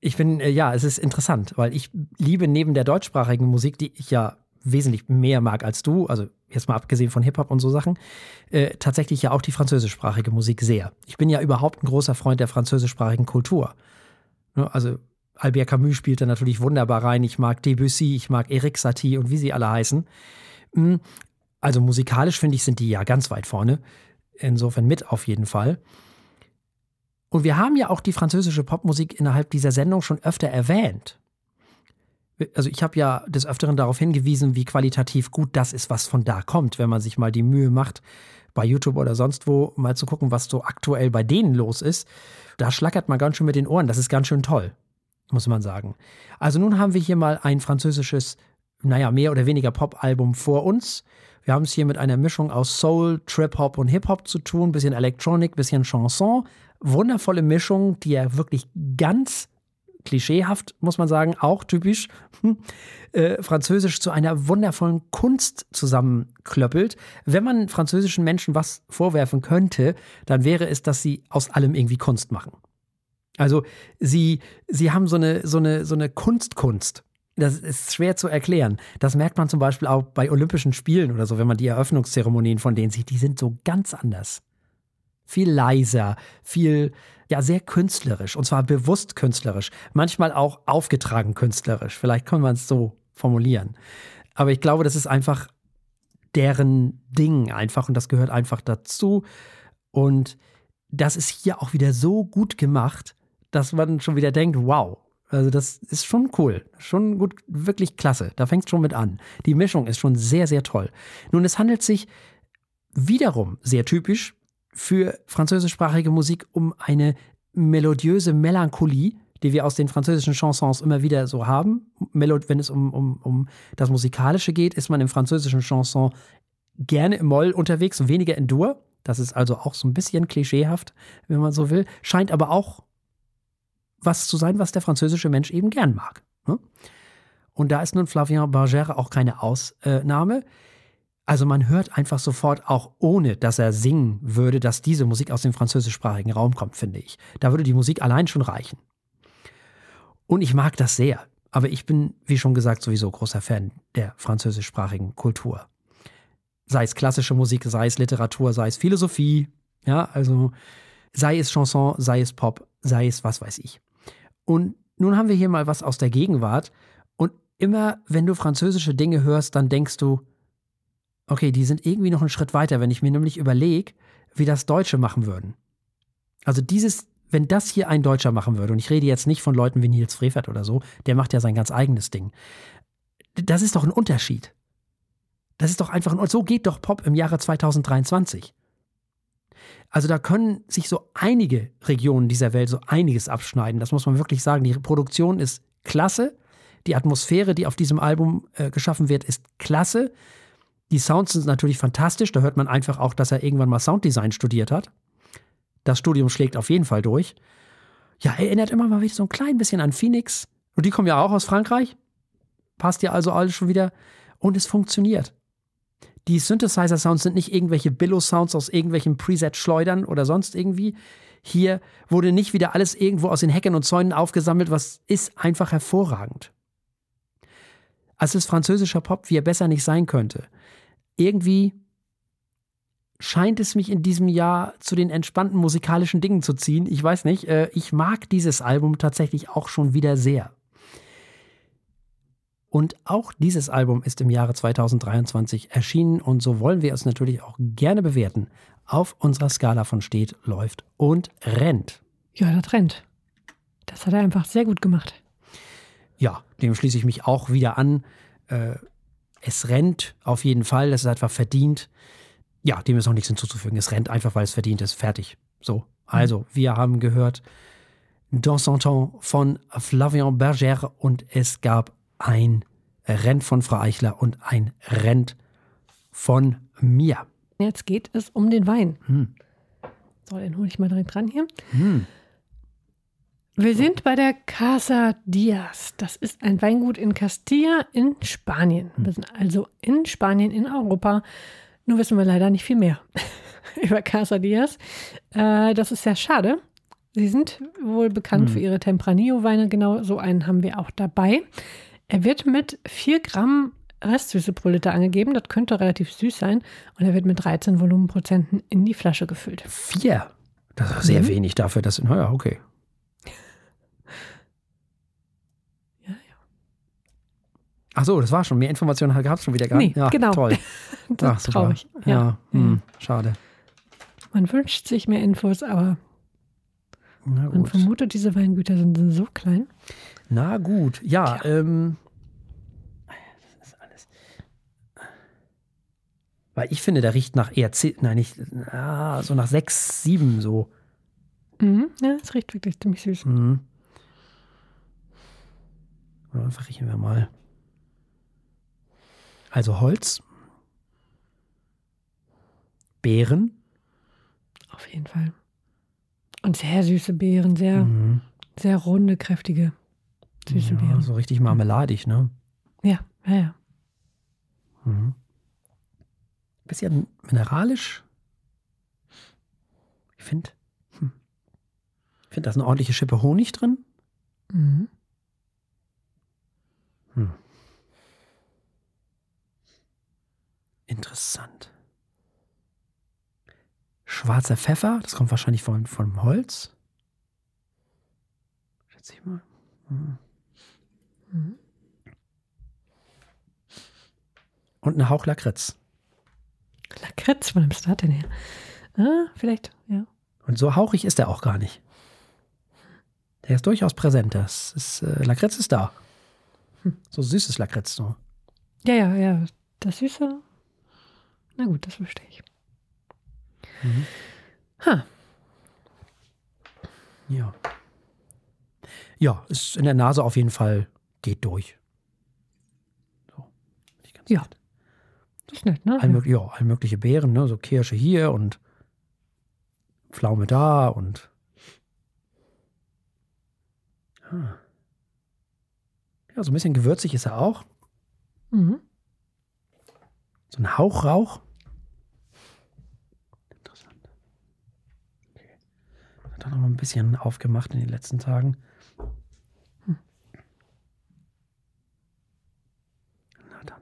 ich bin, äh, ja, es ist interessant, weil ich liebe neben der deutschsprachigen Musik, die ich ja wesentlich mehr mag als du, also jetzt mal abgesehen von Hip-Hop und so Sachen, äh, tatsächlich ja auch die französischsprachige Musik sehr. Ich bin ja überhaupt ein großer Freund der französischsprachigen Kultur. Ne, also Albert Camus spielt da natürlich wunderbar rein. Ich mag Debussy, ich mag Eric Satie und wie sie alle heißen. Hm, also musikalisch finde ich, sind die ja ganz weit vorne. Insofern mit auf jeden Fall. Und wir haben ja auch die französische Popmusik innerhalb dieser Sendung schon öfter erwähnt also ich habe ja des Öfteren darauf hingewiesen, wie qualitativ gut das ist, was von da kommt, wenn man sich mal die Mühe macht, bei YouTube oder sonst wo mal zu gucken, was so aktuell bei denen los ist. Da schlackert man ganz schön mit den Ohren. Das ist ganz schön toll, muss man sagen. Also nun haben wir hier mal ein französisches, naja, mehr oder weniger Pop-Album vor uns. Wir haben es hier mit einer Mischung aus Soul, Trip-Hop und Hip-Hop zu tun, bisschen Electronic, bisschen Chanson. Wundervolle Mischung, die ja wirklich ganz klischeehaft, muss man sagen, auch typisch, hm, äh, Französisch zu einer wundervollen Kunst zusammenklöppelt. Wenn man französischen Menschen was vorwerfen könnte, dann wäre es, dass sie aus allem irgendwie Kunst machen. Also sie, sie haben so eine, so eine, so eine Kunstkunst. Das ist schwer zu erklären. Das merkt man zum Beispiel auch bei Olympischen Spielen oder so, wenn man die Eröffnungszeremonien von denen sieht. Die sind so ganz anders. Viel leiser, viel, ja sehr künstlerisch und zwar bewusst künstlerisch, manchmal auch aufgetragen künstlerisch. Vielleicht kann man es so formulieren. Aber ich glaube, das ist einfach deren Ding einfach und das gehört einfach dazu. Und das ist hier auch wieder so gut gemacht, dass man schon wieder denkt, wow, also das ist schon cool, schon gut, wirklich klasse. Da fängt es schon mit an. Die Mischung ist schon sehr, sehr toll. Nun, es handelt sich wiederum sehr typisch für französischsprachige Musik um eine melodiöse Melancholie, die wir aus den französischen Chansons immer wieder so haben. Wenn es um, um, um das Musikalische geht, ist man im französischen Chanson gerne im Moll unterwegs und weniger in Dur. Das ist also auch so ein bisschen klischeehaft, wenn man so will. Scheint aber auch was zu sein, was der französische Mensch eben gern mag. Ne? Und da ist nun Flavien Bargère auch keine Ausnahme. Also man hört einfach sofort, auch ohne dass er singen würde, dass diese Musik aus dem französischsprachigen Raum kommt, finde ich. Da würde die Musik allein schon reichen. Und ich mag das sehr. Aber ich bin, wie schon gesagt, sowieso großer Fan der französischsprachigen Kultur. Sei es klassische Musik, sei es Literatur, sei es Philosophie. Ja, also sei es Chanson, sei es Pop, sei es was weiß ich. Und nun haben wir hier mal was aus der Gegenwart. Und immer, wenn du französische Dinge hörst, dann denkst du, okay, die sind irgendwie noch einen Schritt weiter, wenn ich mir nämlich überlege, wie das Deutsche machen würden. Also dieses, wenn das hier ein Deutscher machen würde, und ich rede jetzt nicht von Leuten wie Nils Frevert oder so, der macht ja sein ganz eigenes Ding. Das ist doch ein Unterschied. Das ist doch einfach, und so geht doch Pop im Jahre 2023. Also da können sich so einige Regionen dieser Welt so einiges abschneiden. Das muss man wirklich sagen. Die Produktion ist klasse. Die Atmosphäre, die auf diesem Album äh, geschaffen wird, ist klasse. Die Sounds sind natürlich fantastisch. Da hört man einfach auch, dass er irgendwann mal Sounddesign studiert hat. Das Studium schlägt auf jeden Fall durch. Ja, erinnert immer mal wieder so ein klein bisschen an Phoenix. Und die kommen ja auch aus Frankreich. Passt ja also alles schon wieder. Und es funktioniert. Die Synthesizer-Sounds sind nicht irgendwelche Billow-Sounds aus irgendwelchen Preset-Schleudern oder sonst irgendwie. Hier wurde nicht wieder alles irgendwo aus den Hecken und Zäunen aufgesammelt, was ist einfach hervorragend. Es ist französischer Pop, wie er besser nicht sein könnte irgendwie scheint es mich in diesem Jahr zu den entspannten musikalischen Dingen zu ziehen. Ich weiß nicht, äh, ich mag dieses Album tatsächlich auch schon wieder sehr. Und auch dieses Album ist im Jahre 2023 erschienen und so wollen wir es natürlich auch gerne bewerten. Auf unserer Skala von steht, läuft und rennt. Ja, das rennt. Das hat er einfach sehr gut gemacht. Ja, dem schließe ich mich auch wieder an. Äh, es rennt auf jeden Fall, das ist einfach verdient. Ja, dem ist auch nichts hinzuzufügen. Es rennt einfach, weil es verdient ist. Fertig. So. Also, wir haben gehört Dans son temps von Flavien Berger und es gab ein Rent von Frau Eichler und ein Rent von mir. Jetzt geht es um den Wein. Hm. So, den hole ich mal direkt dran hier. Wir sind bei der Casa Diaz. Das ist ein Weingut in Castilla in Spanien. Wir sind also in Spanien, in Europa. Nur wissen wir leider nicht viel mehr [laughs] über Casa Diaz. Äh, das ist sehr schade. Sie sind wohl bekannt für ihre Tempranillo-Weine. Genau so einen haben wir auch dabei. Er wird mit 4 Gramm Restsüße pro Liter angegeben. Das könnte relativ süß sein. Und er wird mit 13 Volumenprozenten in die Flasche gefüllt. Vier. Das ist sehr wenig dafür, dass. Naja, okay. Ja, ja. Ach so, das war schon. Mehr Informationen gab es schon wieder gar Nee, nicht. Ja, genau. Toll. [laughs] Das Ach, super. traurig. Ja, Ja. hm, schade. Man wünscht sich mehr Infos, aber Na man gut. vermutet, diese Weingüter sind so klein. Na gut. Ja, ähm. Das ist alles. Weil ich finde, der riecht nach eher zehn, nein, nicht, ah, so nach sechs, sieben so. Mhm. Ja, es riecht wirklich ziemlich süß. Mhm. Ja, verriechen wir mal. Also Holz. Beeren. Auf jeden Fall. Und sehr süße Beeren, sehr, Mhm. sehr runde, kräftige, süße Ja, Beeren. so richtig marmeladig, ne? Ja, ja, ja. Mhm. Bisschen mineralisch. Ich finde, hm. ich finde, da ist eine ordentliche Schippe Honig drin. Mhm. Interessant. Schwarzer Pfeffer, das kommt wahrscheinlich von, vom Holz. Schätze ich mal. Hm. Mhm. Und eine Hauch Lakritz. Lakritz, wo nimmst du das denn her? Ah, vielleicht, ja. Und so hauchig ist er auch gar nicht. Der ist durchaus präsent. Das ist, äh, Lakritz ist da. So süßes Lakritz. So. Ja, ja, ja. Das Süße. Na gut, das verstehe ich. Ha, Ja. Ja, ist in der Nase auf jeden Fall geht durch. So. Ja. nett. das ist nett, ne? All, mög- ja, all mögliche Beeren, ne? so Kirsche hier und Pflaume da und. Ah. Ja, so ein bisschen gewürzig ist er auch. Mhm. So ein Hauch Rauch. Interessant. Okay. Er noch ein bisschen aufgemacht in den letzten Tagen. Na dann.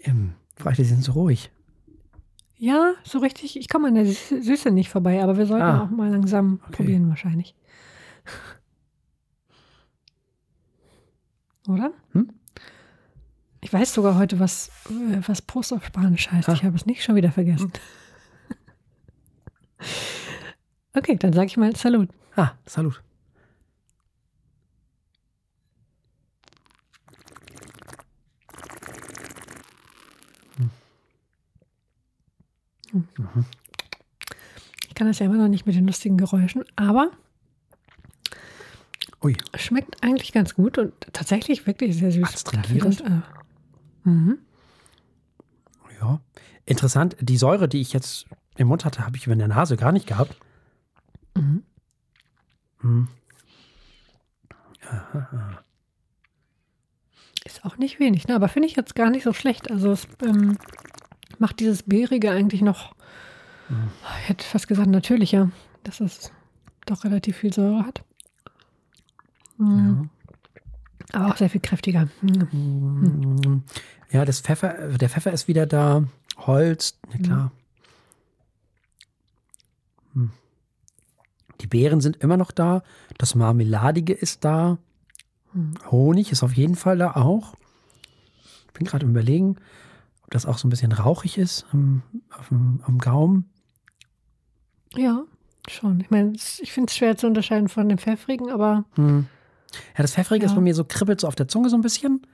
Ähm, Sie sind so ruhig. Ja, so richtig. Ich komme an der Sü- Süße nicht vorbei, aber wir sollten Ah. auch mal langsam Okay. probieren, wahrscheinlich. [laughs] Oder? Hm? Ich weiß sogar heute, was, äh, was Prost auf Spanisch heißt. Ah. Ich habe es nicht schon wieder vergessen. [laughs] Okay, dann sage ich mal Salut. Ah, Salut. Ich kann das ja immer noch nicht mit den lustigen Geräuschen, aber Ui, schmeckt eigentlich ganz gut und tatsächlich wirklich sehr süß. Astringierend. Mhm. ja. Interessant, die Säure, die ich jetzt im Mund hatte, habe ich in der Nase gar nicht gehabt. Mhm. Hm. Ist auch nicht wenig, ne? aber finde ich jetzt gar nicht so schlecht. Also es ähm, macht dieses Beerige eigentlich noch, ich hätte fast gesagt, natürlicher, dass es doch relativ viel Säure hat. Mhm. Aber auch sehr viel kräftiger. Mhm. Ja, das Pfeffer, der Pfeffer ist wieder da. Holz, na klar. Hm. Die Beeren sind immer noch da. Das Marmeladige ist da. Honig ist auf jeden Fall da auch. Ich bin gerade überlegen, ob das auch so ein bisschen rauchig ist am, dem, am Gaumen. Ja, schon. Ich meine, ich finde es schwer zu unterscheiden von dem Pfeffrigen, aber. Hm. Ja, das Pfeffrige ja. ist bei mir so kribbelt so auf der Zunge so ein bisschen.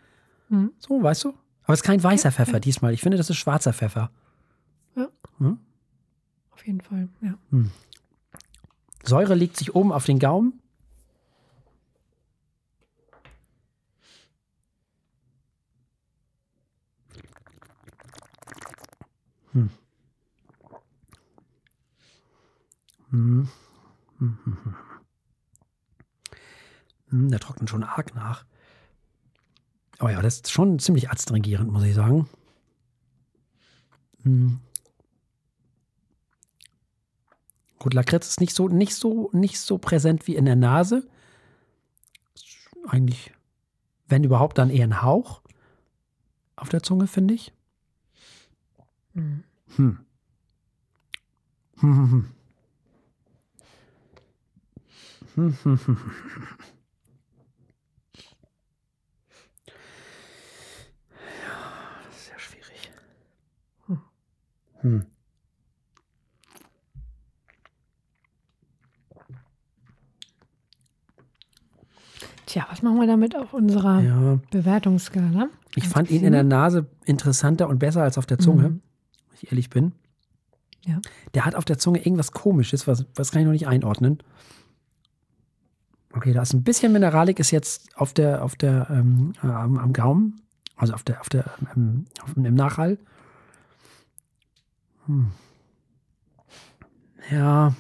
Hm. So, weißt du? Aber es ist kein weißer Pfeffer ja. diesmal. Ich finde, das ist schwarzer Pfeffer. Ja. Hm? Auf jeden Fall, ja. Hm. Säure legt sich oben auf den Gaumen. Hm. Hm. Hm. Hm. Der trocknet schon arg nach. Oh ja, das ist schon ziemlich adstringierend, muss ich sagen. Hm. Gut, Lakritz ist nicht so, nicht so, nicht so präsent wie in der Nase. Eigentlich, wenn überhaupt, dann eher ein Hauch auf der Zunge, finde ich. Hm. Hm. Hm, hm, hm. hm, hm ja, das ist sehr schwierig. Hm. Hm. Tja, was machen wir damit auf unserer ja. Bewertungsskala? Ich fand ihn in der Nase interessanter und besser als auf der Zunge, mhm. wenn ich ehrlich bin. Ja. Der hat auf der Zunge irgendwas Komisches, was, was kann ich noch nicht einordnen. Okay, da ist ein bisschen Mineralik, ist jetzt auf der, auf der, ähm, äh, am, am, Gaumen, also auf der, auf der, ähm, auf, im Nachhall. Hm. Ja.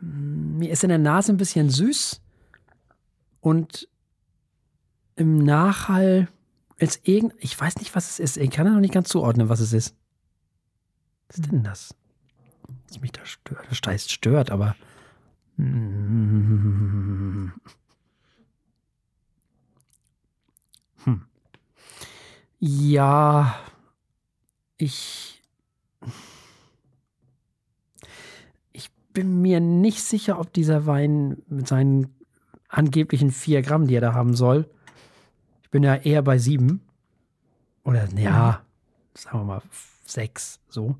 Mir ist in der Nase ein bisschen süß. Und im Nachhall ist irgend, ich weiß nicht, was es ist. Ich kann ja noch nicht ganz zuordnen, was es ist. Was ist denn das? Was mich da stört, das heißt stört, aber. Hm. Ja, ich. Ich bin mir nicht sicher, ob dieser Wein mit seinen angeblichen 4 Gramm, die er da haben soll. Ich bin ja eher bei 7. Oder, ja, sagen wir mal 6, so.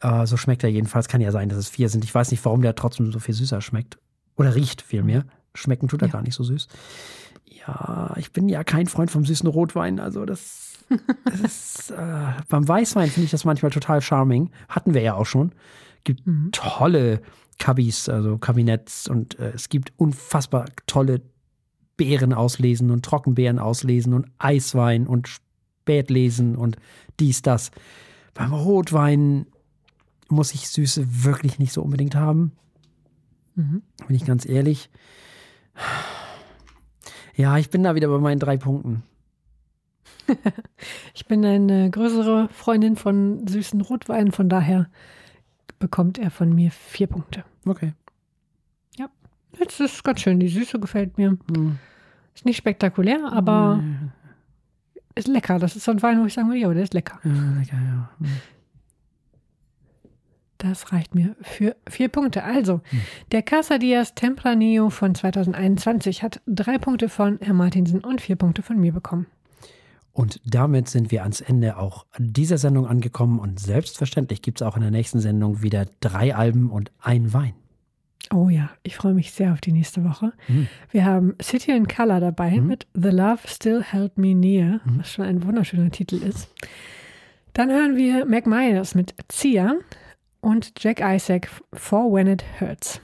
Äh, so schmeckt er jedenfalls. Kann ja sein, dass es 4 sind. Ich weiß nicht, warum der trotzdem so viel süßer schmeckt. Oder riecht vielmehr. Schmecken tut er ja. gar nicht so süß. Ja, ich bin ja kein Freund vom süßen Rotwein. Also, das, [laughs] das ist. Äh, beim Weißwein finde ich das manchmal total charming. Hatten wir ja auch schon. Gibt mhm. tolle Kabis, also Kabinetts und äh, es gibt unfassbar tolle Beeren auslesen und Trockenbeeren auslesen und Eiswein und Spätlesen und dies, das. Beim Rotwein muss ich Süße wirklich nicht so unbedingt haben. Mhm. Bin ich ganz ehrlich. Ja, ich bin da wieder bei meinen drei Punkten. [laughs] ich bin eine größere Freundin von süßen Rotweinen, von daher bekommt er von mir vier Punkte. Okay. Ja, jetzt ist ganz schön. Die Süße gefällt mir. Hm. Ist nicht spektakulär, aber hm. ist lecker. Das ist so ein Wein, wo ich sagen würde, ja, der ist lecker. Ja, lecker, ja. Hm. Das reicht mir für vier Punkte. Also, hm. der Casa Diaz Tempranillo von 2021 hat drei Punkte von Herrn Martinsen und vier Punkte von mir bekommen. Und damit sind wir ans Ende auch dieser Sendung angekommen und selbstverständlich gibt es auch in der nächsten Sendung wieder drei Alben und ein Wein. Oh ja, ich freue mich sehr auf die nächste Woche. Mhm. Wir haben City in Color dabei mhm. mit The Love Still Held Me Near, mhm. was schon ein wunderschöner Titel ist. Dann hören wir Mac Myers mit Zia und Jack Isaac For When It Hurts.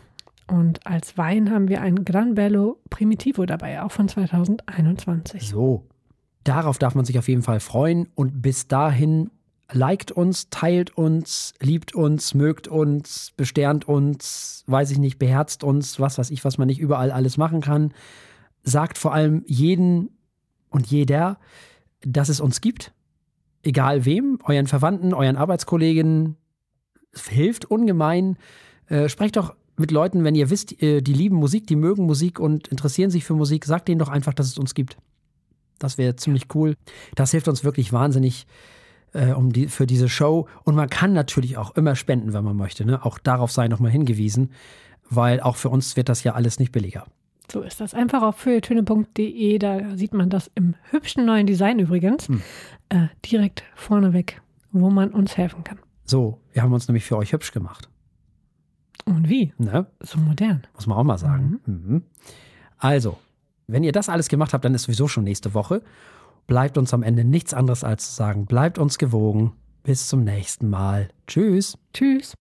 Und als Wein haben wir ein Gran Bello Primitivo dabei, auch von 2021. So, Darauf darf man sich auf jeden Fall freuen. Und bis dahin liked uns, teilt uns, liebt uns, mögt uns, besternt uns, weiß ich nicht, beherzt uns, was weiß ich, was man nicht überall alles machen kann. Sagt vor allem jeden und jeder, dass es uns gibt. Egal wem, euren Verwandten, euren Arbeitskollegen. Hilft ungemein. Äh, sprecht doch mit Leuten, wenn ihr wisst, äh, die lieben Musik, die mögen Musik und interessieren sich für Musik. Sagt denen doch einfach, dass es uns gibt. Das wäre ziemlich cool. Das hilft uns wirklich wahnsinnig äh, um die, für diese Show. Und man kann natürlich auch immer spenden, wenn man möchte. Ne? Auch darauf sei nochmal hingewiesen. weil auch für uns wird das ja alles nicht billiger. So ist das. Einfach auf feuilletöne.de, da sieht man das im hübschen neuen Design übrigens, Hm. äh, direkt vorneweg, wo man uns helfen kann. So, wir haben uns nämlich für euch hübsch gemacht. Und wie? Ne? So modern. Muss man auch mal sagen. Mhm. Also, wenn ihr das alles gemacht habt, dann ist sowieso schon nächste Woche. Bleibt uns am Ende nichts anderes als zu sagen, bleibt uns gewogen. Bis zum nächsten Mal. Tschüss. Tschüss.